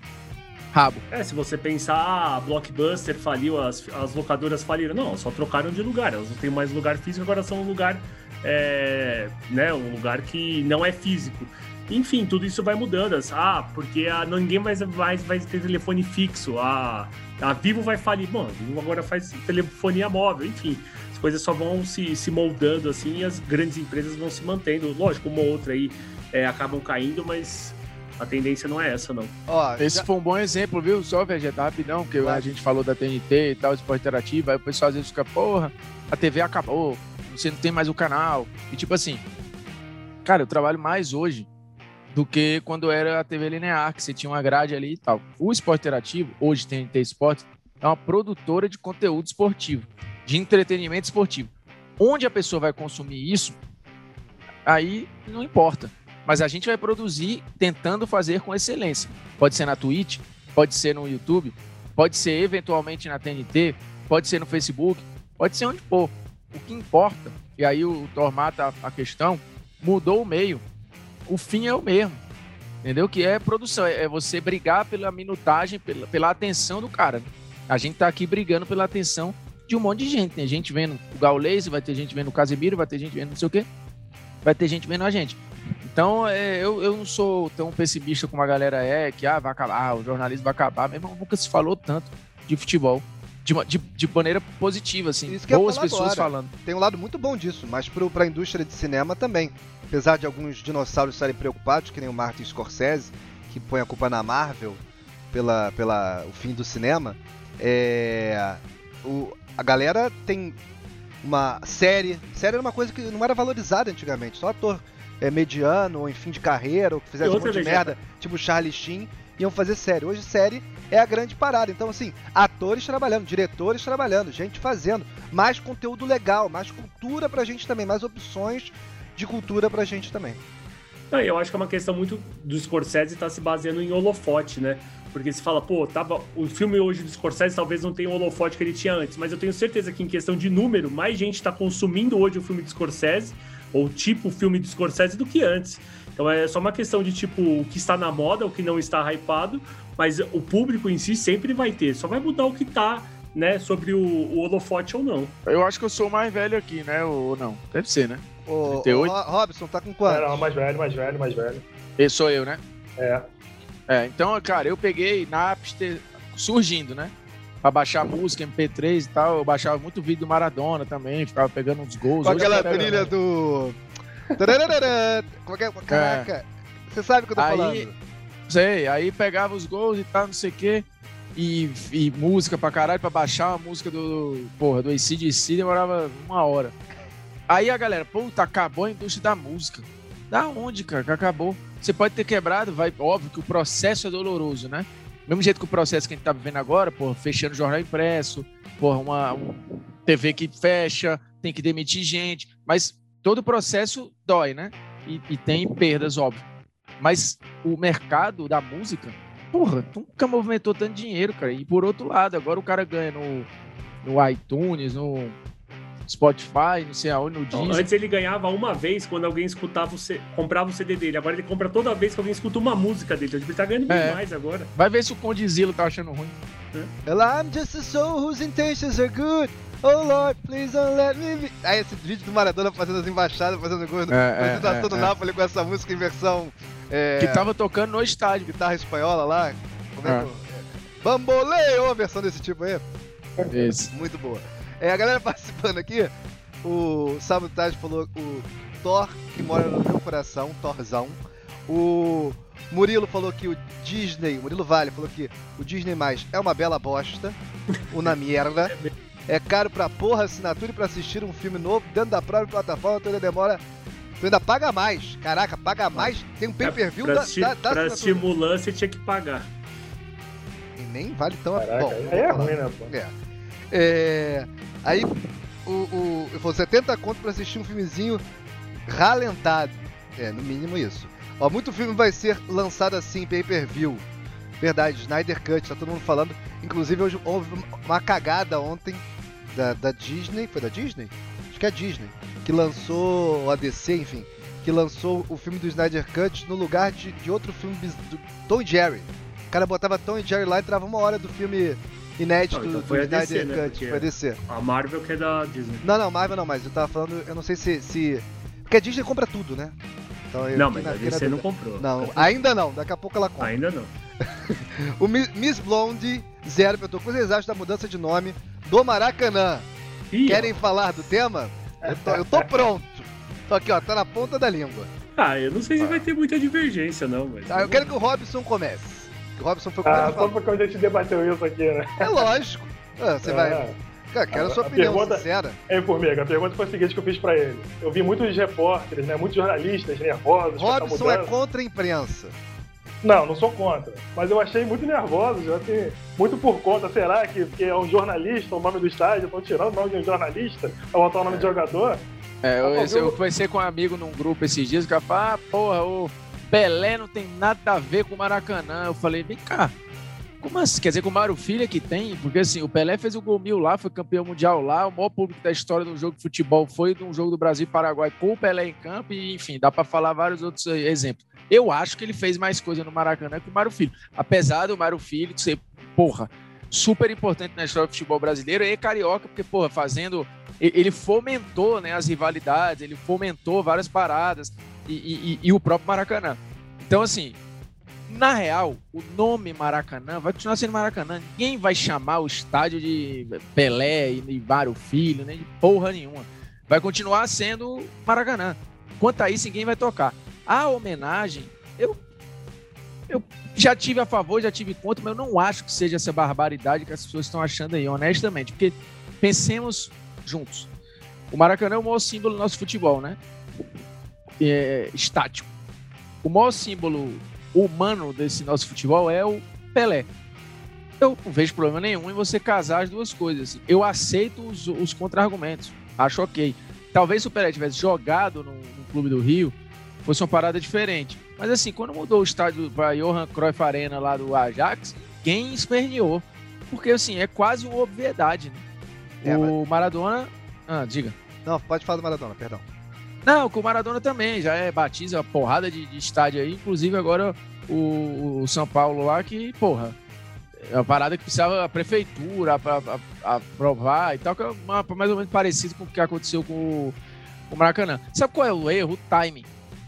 rabo. É, se você pensar, a Blockbuster faliu, as, as locadoras faliram. Não, só trocaram de lugar. Elas não têm mais lugar físico, agora são um lugar, é, né, um lugar que não é físico. Enfim, tudo isso vai mudando. Ah, porque ninguém mais vai, vai ter telefone fixo. A, a Vivo vai falir. Bom, a Vivo agora faz telefonia móvel. Enfim, as coisas só vão se, se moldando assim e as grandes empresas vão se mantendo. Lógico, uma ou outra aí é, acabam caindo, mas a tendência não é essa, não. Ó, Esse já... foi um bom exemplo, viu? Só vegetar rapidão, porque a gente falou da TNT e tal, esporte interativo, aí o pessoal às vezes fica, porra, a TV acabou, você não tem mais o canal. E tipo assim, cara, eu trabalho mais hoje do que quando era a TV linear, que você tinha uma grade ali e tal. O esporte interativo, hoje TNT Esportes, é uma produtora de conteúdo esportivo, de entretenimento esportivo. Onde a pessoa vai consumir isso, aí não importa. Mas a gente vai produzir tentando fazer com excelência. Pode ser na Twitch, pode ser no YouTube, pode ser eventualmente na TNT, pode ser no Facebook, pode ser onde for. O que importa, e aí o Thor mata a questão, mudou o meio. O fim é o mesmo. Entendeu? Que é produção, é você brigar pela minutagem, pela, pela atenção do cara. A gente tá aqui brigando pela atenção de um monte de gente. Tem gente vendo o Gaules, vai ter gente vendo o Casemiro, vai ter gente vendo não sei o quê, vai ter gente vendo a gente. Então, é, eu, eu não sou tão pessimista como a galera é, que ah, vai acabar, ah, o jornalismo vai acabar. Mesmo nunca se falou tanto de futebol. De, de, de maneira positiva, assim. Boas pessoas agora. falando. Tem um lado muito bom disso, mas para a indústria de cinema também. Apesar de alguns dinossauros estarem preocupados, que nem o Martin Scorsese, que põe a culpa na Marvel pela, pela o fim do cinema, é, o, a galera tem uma série. Série era uma coisa que não era valorizada antigamente, só ator é, mediano, ou em fim de carreira, ou que fizesse um monte de merda, tipo Charlie Sheen, iam fazer série. Hoje série é a grande parada. Então, assim, atores trabalhando, diretores trabalhando, gente fazendo, mais conteúdo legal, mais cultura pra gente também, mais opções de cultura pra gente também. Não, eu acho que é uma questão muito do Scorsese tá se baseando em holofote, né? Porque se fala, pô, tava, o filme hoje do Scorsese talvez não tenha o holofote que ele tinha antes, mas eu tenho certeza que em questão de número, mais gente está consumindo hoje o filme do Scorsese ou tipo filme de Scorsese do que antes. Então é só uma questão de tipo o que está na moda, o que não está hypado, mas o público em si sempre vai ter, só vai mudar o que está né, sobre o, o holofote ou não. Eu acho que eu sou mais velho aqui, né? Ou não? Deve ser, né? O, 38? O Robson, tá com quanto? Não, mais velho, mais velho, mais velho. Esse sou eu, né? É. É, então, cara, eu peguei Napster surgindo, né? Pra baixar música, MP3 e tal. Eu baixava muito vídeo do Maradona também, ficava pegando uns gols. Com aquela trilha do. Como é que é? Caraca. Você sabe o que eu tô aí, falando? Sei, aí pegava os gols e tal, não sei o quê. E, e, música pra caralho, pra baixar uma música do, porra, do ACDC demorava uma hora. Aí a galera, puta, acabou a indústria da música. Da onde, cara, que acabou? Você pode ter quebrado, vai, óbvio que o processo é doloroso, né? Mesmo jeito que o processo que a gente tá vivendo agora, pô, fechando jornal impresso, porra, uma um TV que fecha, tem que demitir gente, mas todo o processo dói, né? E, e tem perdas, óbvio. Mas o mercado da música, porra, nunca movimentou tanto dinheiro, cara. E por outro lado, agora o cara ganha no, no iTunes, no Spotify, não sei aonde, no Então, Disney. antes ele ganhava uma vez quando alguém escutava o C... comprava o CD dele. Agora ele compra toda vez que alguém escuta uma música dele. Então ele tá ganhando bem É. mais agora. Vai ver se o Condizilo tá achando ruim. Ela, I'm just a soul whose intentions are good. Oh Lord, please don't let me be. Aí esse vídeo do Maradona fazendo as embaixadas, fazendo gol. É, É, tá é, todo é. Nápoles com essa música em versão. É, Que tava tocando no estádio. guitarra espanhola lá. Como é É. que. é? Bamboleio, uma versão desse tipo aí. Esse. Muito boa. É, a galera participando aqui, o Sabotage falou o Thor que mora no meu coração, Thorzão. O Murilo falou que o Disney, o Murilo Vale falou que o Disney mais é uma bela bosta, uma merda. É caro pra porra a assinatura e pra assistir um filme novo dentro da própria plataforma, tu ainda demora. Tu ainda paga mais. Caraca, paga mais. Tem um pay-per-view pra da, da, da pra você tinha que pagar. E nem vale tão Caraca, bom. aí é ruim, né, pô? É. É, Aí o, o, eu falei 70 conto pra assistir um filmezinho ralentado. É, no mínimo isso. Ó, muito filme vai ser lançado assim, pay per view. Verdade, Snyder Cut, tá todo mundo falando. Inclusive hoje houve uma cagada ontem da, da Disney. Foi da Disney? Acho que é a Disney. Que lançou o ADC, enfim. Que lançou o filme do Snyder Cut no lugar de, de outro filme do Tom Jerry. O cara botava Tom e Jerry lá e entrava uma hora do filme inédito Não, então foi do a DC, Snyder né, Cut. porque- Foi a DC. A Marvel que é da Disney. Não, não, Marvel não, mas eu tava falando, eu não sei se. se... Porque a Disney compra tudo, né? Então, eu Não, mas na- a DC não comprou. Não, ainda não, daqui a pouco ela compra. Ainda não. O Mi- Miss Blonde, zero, perguntou o que vocês acham da mudança de nome do Maracanã? Ih, Querem falar do tema? Eu tô, eu tô pronto. Tô aqui, ó, tá na ponta da língua. Ah, eu não sei se vai ter muita divergência, não, mas. Tá, eu quero que o Robson comece. Que o Robson foi Ah, só porque a gente debateu isso aqui, né? É lógico. Ah, Você vai. É. Cara, quero a sua opinião pergunta- sincera. Ei, Formiga, a pergunta foi a seguinte que eu fiz pra ele. Eu vi muitos repórteres, né, muitos jornalistas nervosos Robson é contra a imprensa. Não, não sou contra. Mas eu achei muito nervoso, já tem muito por conta. Será que, que é um jornalista, o nome do estádio, estão tirando o nome de um jornalista pra botar o nome de jogador? É, eu, Ah, esse- eu eu- conversei com um amigo num grupo esses dias que ela falou, ah, porra, o Pelé não tem nada a ver com o Maracanã. Eu falei, vem cá. Como assim? Quer dizer que o Mário Filho que tem? Porque assim, o Pelé fez o gol mil lá, foi campeão mundial lá, o maior público da história do jogo de futebol foi de um jogo do Brasil e Paraguai com o Pelé em campo, e enfim, dá pra falar vários outros eh, exemplos. Eu acho que ele fez mais coisa no Maracanã que o Mário Filho. Apesar do Mário Filho ser, porra, super importante na história do futebol brasileiro e carioca, porque, porra, fazendo. Ele fomentou né, as rivalidades, ele fomentou várias paradas e, e- e- o próprio Maracanã. Então, assim, na real, o nome Maracanã vai continuar sendo Maracanã. Ninguém vai chamar o estádio de Pelé e de Mário Filho, nem de porra nenhuma. Vai continuar sendo Maracanã. Quanto a isso, ninguém vai tocar. A homenagem, eu, eu já tive a favor, já tive contra, mas eu não acho que seja essa barbaridade que as pessoas estão achando aí, honestamente. Porque pensemos juntos. O Maracanã é o maior símbolo do nosso futebol, né? É, estático. O maior símbolo humano desse nosso futebol é o Pelé. Eu não vejo problema nenhum em você casar as duas coisas. assim. Eu aceito os, os contra-argumentos. Acho ok. Talvez se o Pelé tivesse jogado no, no Clube do Rio, fosse uma parada diferente. Mas assim, quando mudou o estádio para Johan Cruyff Arena lá do Ajax, ninguém esperneou. Porque assim, é quase uma obviedade. Né? É, o Maradona. Ah, diga. Não, pode falar do Maradona, perdão. Não, com o Maradona também, já é batiza, uma porrada de, de estádio aí, inclusive agora o, o São Paulo lá, que, porra, é uma parada que precisava a prefeitura aprovar e tal, que é uma- mais ou menos parecido com o que aconteceu com o, o Maracanã. Sabe qual é o erro? O timing.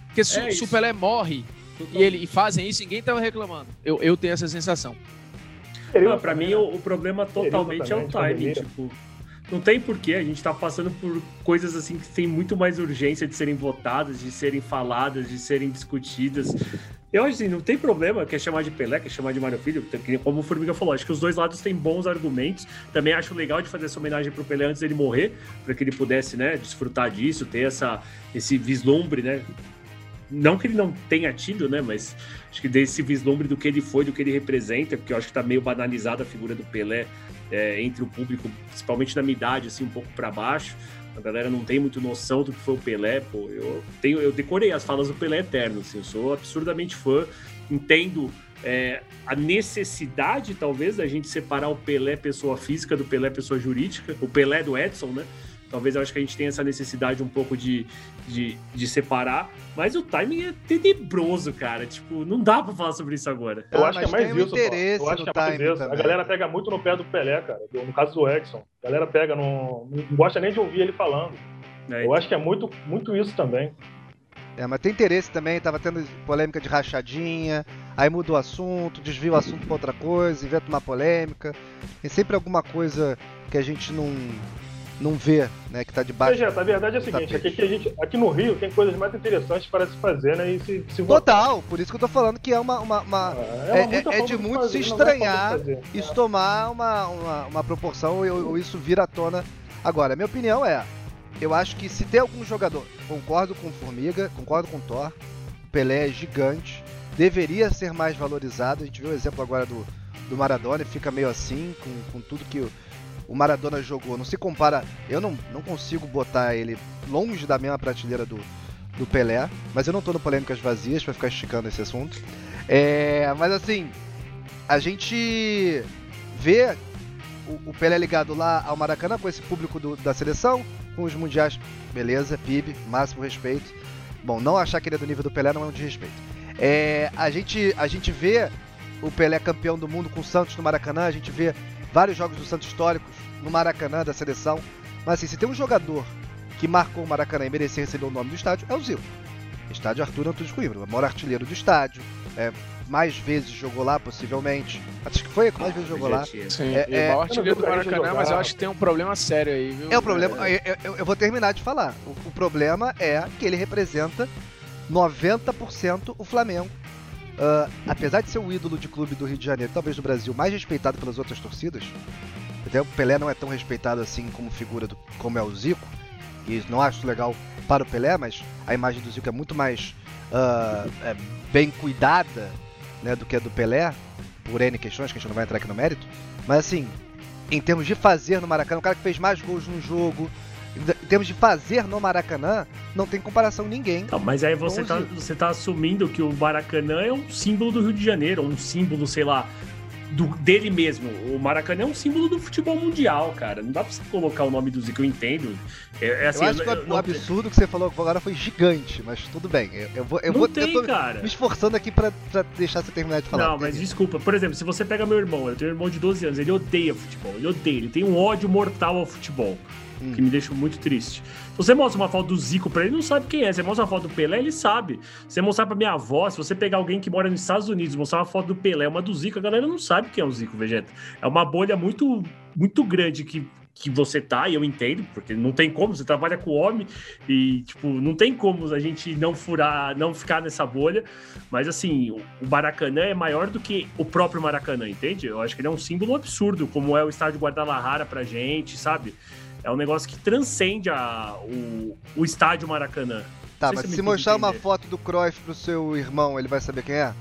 Porque se, É o. Pelé morre e, ele, e fazem isso, ninguém tava reclamando. Eu, eu tenho essa sensação. Não, pra mim, o, o problema totalmente é o timing. Tipo, não tem porquê. A gente tá passando por coisas assim que tem muito mais urgência de serem votadas, de serem faladas, de serem discutidas. Eu acho assim, não tem problema, quer chamar de Pelé, quer chamar de Mário Filho, como o Formiga falou, acho que os dois lados têm bons argumentos. Também acho legal de fazer essa homenagem pro Pelé antes dele morrer, para que ele pudesse, né, desfrutar disso, ter essa, esse vislumbre, né, não que ele não tenha tido, né? Mas acho que desse vislumbre do que ele foi, do que ele representa, porque eu acho que tá meio banalizada a figura do Pelé é, entre o público, principalmente na minha idade, assim, um pouco para baixo. A galera não tem muito noção do que foi o Pelé, pô. Eu tenho, eu decorei as falas do Pelé eterno, assim, eu sou absurdamente fã, entendo é, a necessidade, talvez, da gente separar o Pelé pessoa física do Pelé pessoa jurídica, o Pelé do Edson, né? Talvez eu acho que a gente tenha essa necessidade um pouco de, de, de separar. Mas o timing é tenebroso, cara. Tipo, não dá pra falar sobre isso agora. Eu Ah, acho que é mais um isso, interesse Eu acho que é mais isso. A galera pega muito no pé do Pelé, cara. No caso do Exxon. A galera pega no. Não gosta nem de ouvir ele falando. né? Eu acho que é muito, muito isso também. É, mas tem interesse também, tava tendo polêmica de rachadinha, aí muda o assunto, desvia o assunto pra outra coisa, inventa uma polêmica. Tem sempre alguma coisa que a gente não, não vê, né, que tá debaixo. Vegeta, a verdade é a seguinte: tapete. aqui, a gente, aqui no Rio tem coisas mais interessantes para se fazer, né? E se, se Total, por isso que eu tô falando que é uma. uma- uma- É, é- é de muito fazer, se é estranhar isso tomar uma, uma, uma proporção ou, ou isso vir à tona agora. Minha opinião é, eu acho que se tem algum jogador, concordo com Formiga, concordo com Thor, o Pelé é gigante, deveria ser mais valorizado. A gente viu o exemplo agora do, do Maradona e fica meio assim, com, com tudo que o, Maradona jogou. Não se compara, eu não, não consigo botar ele longe da mesma prateleira do, do Pelé, mas eu não tô no polêmicas vazias pra ficar esticando esse assunto. É, mas assim, a gente vê o, o Pelé ligado lá ao Maracanã com esse público do- da seleção, com os mundiais, beleza, PIB, máximo respeito. Bom, não achar que ele é do nível do Pelé não é um desrespeito. É, a, gente, a gente vê o Pelé campeão do mundo com o Santos no Maracanã, a gente vê vários jogos do Santos históricos no Maracanã da seleção. Mas assim, se tem um jogador que marcou o Maracanã e merecia receber o nome do estádio, é o Zico. Estádio Arthur Antunes Coimbra, o maior artilheiro do estádio. É, mais vezes jogou lá, possivelmente. Acho que foi a que mais vezes jogou lá. Sim, É- é- o maior artilheiro do Maracanã, mas eu acho que tem um problema sério aí, viu? É o problema, eu, eu- eu vou terminar de falar. O, o problema é que ele representa 90% o Flamengo. Ah, apesar de ser o ídolo de clube do Rio de Janeiro, talvez do Brasil, mais respeitado pelas outras torcidas, até o Pelé não é tão respeitado assim como figura do, como é o Zico, e não acho legal para o Pelé, mas a imagem do Zico é muito mais ah, é, bem cuidada né, do que a do Pelé, por N questões, que a gente não vai entrar aqui no mérito, mas assim, em termos de fazer no Maracanã, o cara que fez mais gols num jogo, em termos de fazer no Maracanã, não tem comparação com ninguém. Não, mas aí você Onze. tá, você tá assumindo que o Maracanã é um símbolo do Rio de Janeiro, um símbolo, sei lá, do, dele mesmo. O Maracanã é um símbolo do futebol mundial, cara. Não dá pra você colocar o nome do Zico, eu entendo. É, é assim, eu acho que eu- o não- absurdo que você falou agora foi gigante, mas tudo bem. Eu, eu vou, eu não vou tem, eu tô cara. me esforçando aqui pra, pra deixar você terminar de falar. Não, mas desculpa. Por exemplo, se você pega meu irmão, eu tenho um irmão de 12 anos, ele odeia futebol, ele odeia, ele tem um ódio mortal ao futebol, Hum. que me deixa muito triste. Você mostra uma foto do Zico pra ele, não sabe quem é. Você mostra uma foto do Pelé, ele sabe. Você mostrar pra minha avó, se você pegar alguém que mora nos Estados Unidos, mostrar uma foto do Pelé, uma do Zico, a galera não sabe quem é o Zico, Vegeta. É uma bolha muito, muito grande que que você tá, e eu entendo, porque não tem como, você trabalha com homem e, tipo, não tem como a gente não furar, não ficar nessa bolha, mas assim, o Maracanã é maior do que o próprio Maracanã, entende? Eu acho que ele é um símbolo absurdo, como é o estádio Guadalajara pra gente, sabe? É um negócio que transcende a, o, o estádio Maracanã. Tá, mas se se mostrar fiz uma entender. foto do Cruyff pro seu irmão, ele vai saber quem é?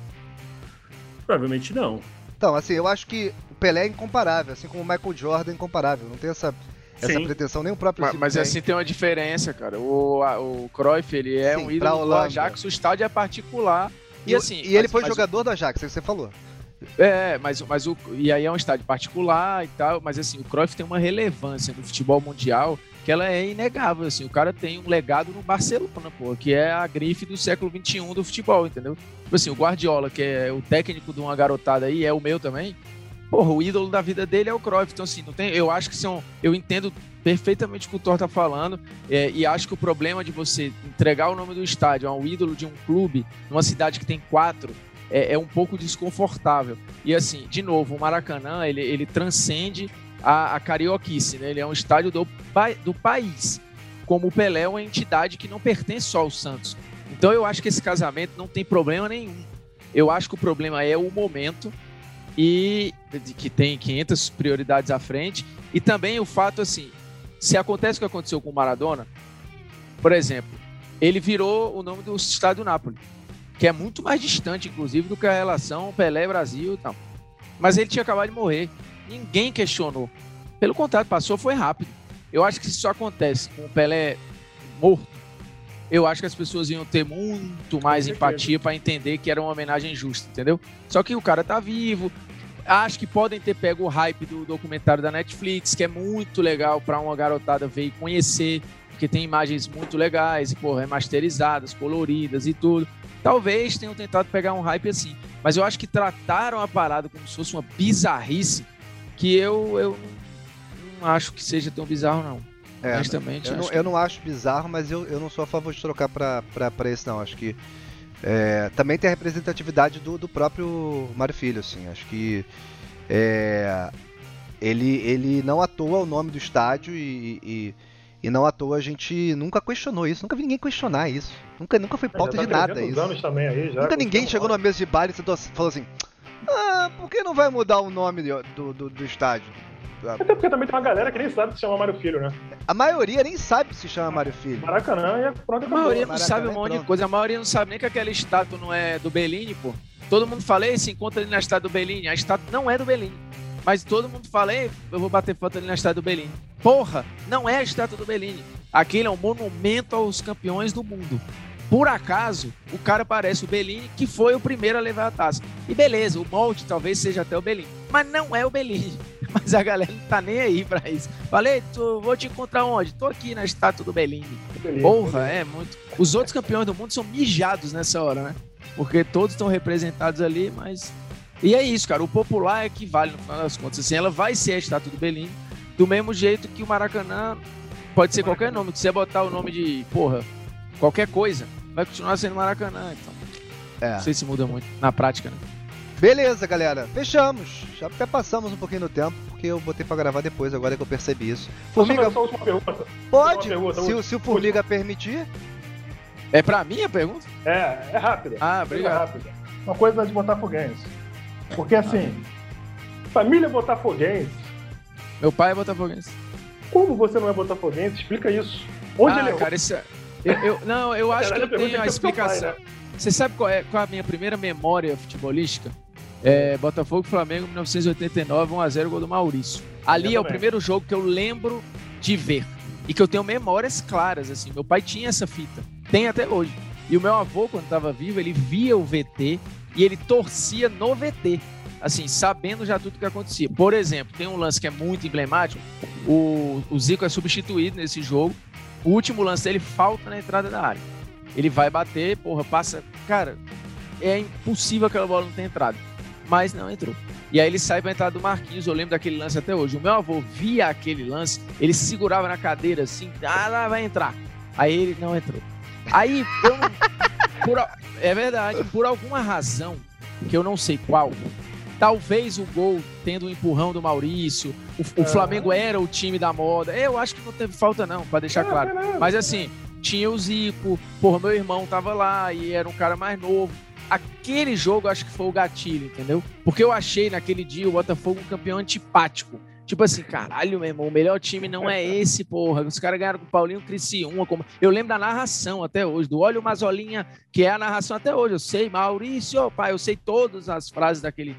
Provavelmente não. Então, assim, eu acho que o Pelé é incomparável, assim como o Michael Jordan é incomparável. Não tem essa, essa pretensão, nem o próprio Mas, mas tem. assim tem uma diferença, cara. O, a- o Cruyff, ele é Sim, um ídolo do. Ajax, o estádio é particular. E, E, assim, e ele mas- foi mas jogador do Ajax, é o que você falou. É, mas, mas o. E aí é um estádio particular e tal, mas assim, o Cruyff tem uma relevância no futebol mundial que ela é inegável, assim. O cara tem um legado no Barcelona, pô, que é a grife do século XXI do futebol, entendeu? Tipo assim, o Guardiola, que é o técnico de uma garotada aí, é o meu também. Porra, o ídolo da vida dele é o Cruyff. Então, assim, não tem, eu acho que são. Eu entendo perfeitamente o que o Thor tá falando. é, e acho que o problema de você entregar o nome do estádio a um ídolo de um clube, numa cidade que tem quatro, é, é um pouco desconfortável. E assim, de novo, o Maracanã, ele, ele transcende a, a carioquice, né? Ele é um estádio do, do país. Como o Pelé é uma entidade que não pertence só ao Santos. Então eu acho que esse casamento não tem problema nenhum. Eu acho que o problema é o momento e que tem 500 prioridades à frente e também o fato assim, se acontece o que aconteceu com o Maradona, por exemplo, ele virou o nome do estádio Nápoles, que é muito mais distante inclusive do que a relação Pelé Brasil e tal. Mas ele tinha acabado de morrer. Ninguém questionou. Pelo contrário, passou foi rápido. Eu acho que se isso acontece com o Pelé morto, eu acho que as pessoas iam ter muito mais empatia para entender que era uma homenagem justa, entendeu? Só que o cara tá vivo. acho que podem ter pego o hype do documentário da Netflix, que é muito legal para uma garotada ver e conhecer, porque tem imagens muito legais, pô, remasterizadas, coloridas e tudo. Talvez tenham tentado pegar um hype assim, mas eu acho que trataram a parada como se fosse uma bizarrice que eu, eu não acho que seja tão bizarro, não. É, Honestamente, eu, não, acho eu não acho bizarro, mas eu, eu não sou a favor de trocar pra, pra, pra esse, não. Acho que é, também tem a representatividade do, do próprio Mário Filho, assim. Acho que é, ele, ele não à toa o nome do estádio e, e, e não à toa a gente nunca questionou isso. Nunca vi ninguém questionar isso. Nunca, nunca foi pauta Já tá de nada 300 isso. anos também aí, já, Nunca ninguém chegou numa mesa de bar e sentou- falou assim: Ah, por que não vai mudar o nome do, do, do- do estádio? Até porque também tem uma galera que nem sabe se chama Mário Filho, né? A maioria nem sabe se chama Mário Filho. Maracanã e é pronto, A acabou. maioria não Maracanã sabe um é monte de coisa. A maioria não sabe nem que aquela estátua não é do Bellini, pô. Todo mundo fala, "Ei, se encontra ali na estátua do Bellini. A estátua não é do Bellini. Mas todo mundo fala, "Ei, eu vou bater foto ali na estátua do Bellini. Porra, não é a estátua do Bellini. Aquele é um monumento aos campeões do mundo. Por acaso, o cara parece o Bellini, que foi o primeiro a levar a taça. E beleza, o molde talvez seja até o Bellini. Mas não é o Bellini. Mas a galera não tá nem aí pra isso. Falei, tu, vou te encontrar onde? Tô aqui na estátua do Bellini. Beleza. Porra, é muito. Os outros campeões do mundo são mijados nessa hora, né? Porque todos estão representados ali, mas. E é isso, cara. O popular é que vale no final das contas. Assim, ela vai ser a estátua do Belém, do mesmo jeito que o Maracanã pode ser qualquer nome. Se você botar o nome de, porra, qualquer coisa, vai continuar sendo Maracanã. Então, É. não sei se muda muito na prática, né? Beleza, galera. Fechamos. Já até passamos um pouquinho no tempo, porque eu botei pra gravar depois, agora que eu percebi isso. Formiga... Só a última pergunta. pode, uma pergunta, se, se o Formiga permitir. É pra mim a pergunta? É, é rápida. Ah, É obrigado. rápida. Uma coisa de botafoguense. Porque assim, família botafoguense, Meu pai é botafoguense. como você não é botafoguense, explica isso. Onde ah, ele é? cara, é... eu, eu- Não, eu acho Caralho, que eu tenho a teu pai, explicação. né? Você sabe qual é, qual é a minha primeira memória futebolística? É, Botafogo e Flamengo, 1989, 1x0, gol do Maurício. Ali Eu é o primeiro jogo que eu lembro de ver. E que eu tenho memórias claras, assim. Meu pai tinha essa fita. Tem até hoje. E o meu avô, quando estava vivo, ele via o VT e ele torcia no VT. Assim, sabendo já tudo que acontecia. Por exemplo, tem um lance que é muito emblemático. O, o Zico é substituído nesse jogo. O último lance dele falta na entrada da área. Ele vai bater, porra, passa. Cara, é impossível aquela bola não ter entrado. Mas não entrou. E aí ele sai pra entrada do Marquinhos. Eu lembro daquele lance até hoje. O meu avô via aquele lance, ele se segurava na cadeira assim, ah, lá vai entrar. Aí ele não entrou. Aí, eu por é verdade, por alguma razão, que eu não sei qual, talvez o gol tendo o empurrão do Maurício, o, o Flamengo era o time da moda. Eu acho que não teve falta, não, pra deixar Ah, claro. beleza. Mas assim, tinha o Zico, porra, meu irmão tava lá e era um cara mais novo. Aquele jogo acho que foi o gatilho, entendeu? Porque eu achei naquele dia o Botafogo um campeão antipático. Tipo assim, caralho, meu irmão, o melhor time não é esse, porra. Os caras ganharam com o Paulinho Criciúma. Como... Eu lembro da narração até hoje, do Olho Mazolinha, que é a narração até hoje. Eu sei, Maurício, pai, eu sei todas as frases daquele.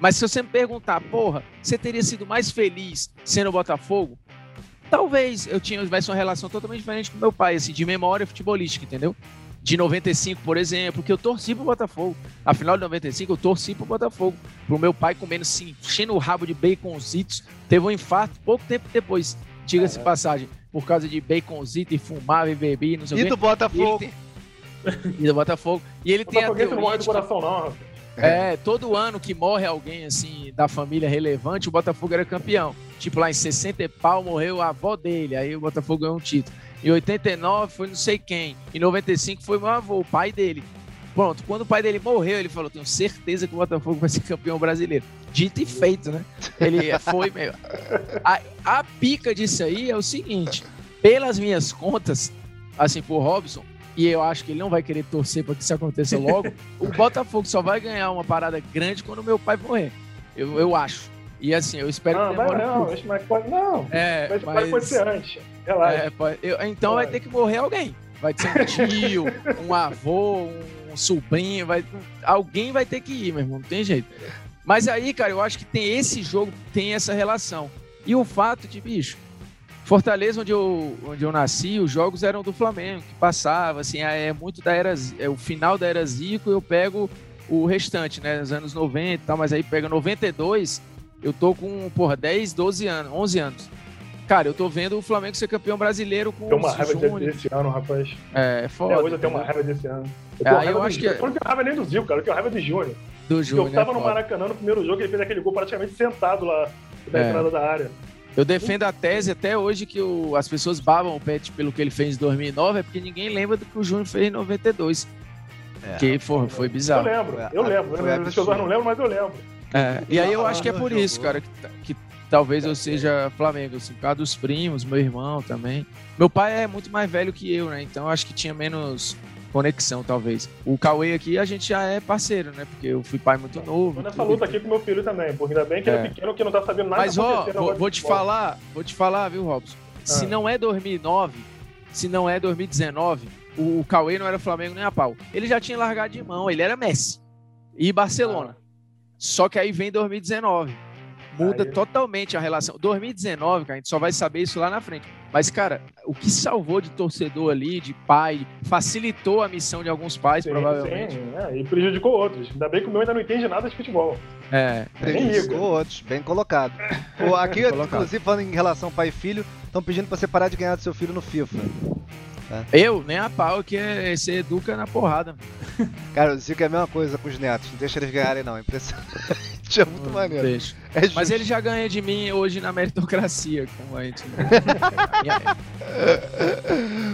Mas se você me perguntar, porra, você teria sido mais feliz sendo Botafogo? Talvez eu tivesse uma relação totalmente diferente com meu pai, assim, de memória futebolística, entendeu? De 95, por exemplo, que eu torci pro Botafogo. Na final de 95, eu torci pro Botafogo. Pro meu pai comendo assim, enchendo o rabo de baconzitos. Teve um infarto pouco tempo depois, diga-se de passagem, por causa de baconzito e fumava e bebia, e não sei E o quê. do Botafogo. E, tem... e do Botafogo. E ele tem a não teoria morre de do coração, não, é, todo ano que morre alguém assim da família relevante, o Botafogo era campeão. Tipo lá em 60 e pau morreu a avó dele, aí o Botafogo ganhou um título. Em 89 foi não sei quem. Em 95 foi meu avô, o pai dele. Pronto, quando o pai dele morreu, ele falou: Tenho certeza que o Botafogo vai ser campeão brasileiro. Dito e feito, né? Ele foi meio. A, a pica disso aí é o seguinte: pelas minhas contas, assim, por Robson, e eu acho que ele não vai querer torcer para que isso aconteça logo, o Botafogo só vai ganhar uma parada grande quando meu pai morrer. Eu, eu acho. E assim, eu espero Não, que demore não, acho que pode. Não, É, mas, mas... pode ser antes. Relaxa. É, eu- então vai ter que morrer alguém. Vai ser um tio, um avô, um sobrinho, vai, alguém vai ter que ir, meu irmão, não tem jeito. Mas aí, cara, eu acho que tem esse jogo, tem essa relação. E o fato de, bicho, Fortaleza, onde eu, onde eu nasci, os jogos eram do Flamengo, que passava, assim, é muito da era, é o final da era Zico, eu pego o restante, né? Nos anos 90 e tal, mas aí pega 92, eu tô com, porra, 10, 12 anos, 11 anos. Cara, eu tô vendo o Flamengo ser campeão brasileiro com Tem uma o raiva Júnior. desse ano, rapaz. É, foda. Até hoje eu tenho uma raiva desse ano. É, aí raiva eu acho que-. Eu não tenho raiva nem do Zico, cara. Eu tenho raiva do Júnior. Do Porque Júnior. eu tava é no. Maracanã no primeiro jogo, ele fez aquele gol praticamente sentado lá da É. entrada da área. Eu defendo a tese até hoje que o- as pessoas babam o Pet pelo que ele fez em 2009, é porque ninguém lembra do que o Júnior fez em 92. É. Que foi Eu bizarro. lembro, Foi- eu lembro. foi As pessoas absurdo. não lembram, mas eu lembro. É, e aí eu acho que é Ah, por isso, cara, que, que talvez eu seja Flamengo, assim, por causa dos primos, meu irmão também. Meu pai é muito mais velho que eu, né? Então eu acho que tinha menos conexão, talvez. O Cauê aqui, a gente já é parceiro, né? Porque eu fui pai muito novo. Tô nessa luta aqui com meu filho também, porque ainda bem que ele É. é pequeno que não tá sabendo nada Mas tá ó, vou, vou te falar, vou te falar, viu, Robson? Se Ah. não é 2009, se não é 2019, o, o Cauê não era Flamengo nem a pau. Ele já tinha largado de mão, ele era Messi e Barcelona. Só que aí vem 2019. Muda Aí- totalmente a relação. 2019, cara, a gente só vai saber isso lá na frente. Mas, cara, o que salvou de torcedor ali, de pai, facilitou a missão de alguns pais, Sim, provavelmente. sim, é, e prejudicou outros. Ainda bem que o meu ainda não entende nada de futebol. É, Prejudicou outros, bem colocado. O, aqui, Bem colocado. inclusive, falando em relação pai e filho, estão pedindo pra você parar de ganhar do seu filho no FIFA. Eu, nem a pau, que é, você educa na porrada. Cara, o Zico é a mesma coisa com os netos, não deixa eles ganharem não, é impressionante. É muito maneiro. Deixa. É Mas justo. ele já ganha de mim hoje na meritocracia, como a gente.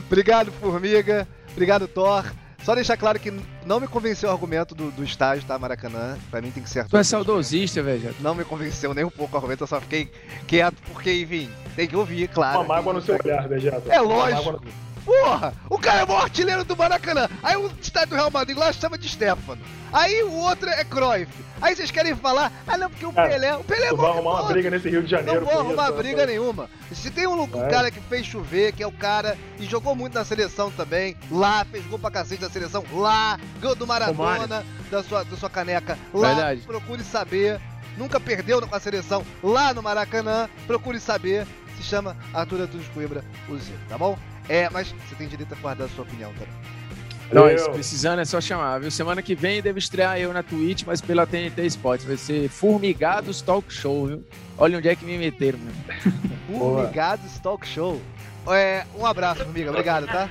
Obrigado, Formiga. Obrigado, Thor. Só deixar claro que não me convenceu o argumento do, do estágio, tá, Maracanã. Pra mim tem que ser tu é saudosista, velho. Não me convenceu nem um pouco o argumento, eu só fiquei quieto porque, enfim, tem que ouvir, claro. Uma mágoa no seu olhar, Vegeta. É Uma lógico. Porra! O cara é o maior artilheiro do Maracanã. Aí o estádio do Real Madrid lá chama de Stefano. Aí o outro é Cruyff. Aí vocês querem falar, ah não, porque o Cara, Pelé. O Pelé é bom vai que arrumar uma briga nesse Rio de Janeiro. Não vou por isso, arrumar rapaz. briga nenhuma. Se tem um, um Vai. cara que fez chover, que é o cara, e jogou muito na seleção também, lá, fez gol pra cacete da seleção, lá, ganhou do Maradona, da sua, da sua caneca, lá, Verdade. procure saber. Nunca perdeu com a seleção lá no Maracanã, procure saber. Se chama Arthur Antunes Coimbra, o Zico, tá bom? É, mas você tem direito a guardar a sua opinião também. Nós, Valeu. precisando é só chamar, viu? Semana que vem deve estrear eu na Twitch, mas pela TNT Sports. Vai ser Formigados Talk Show, viu? Olha onde é que me meteram, meu. Formigados Talk Show. É, um abraço, amiga. Obrigado, tá?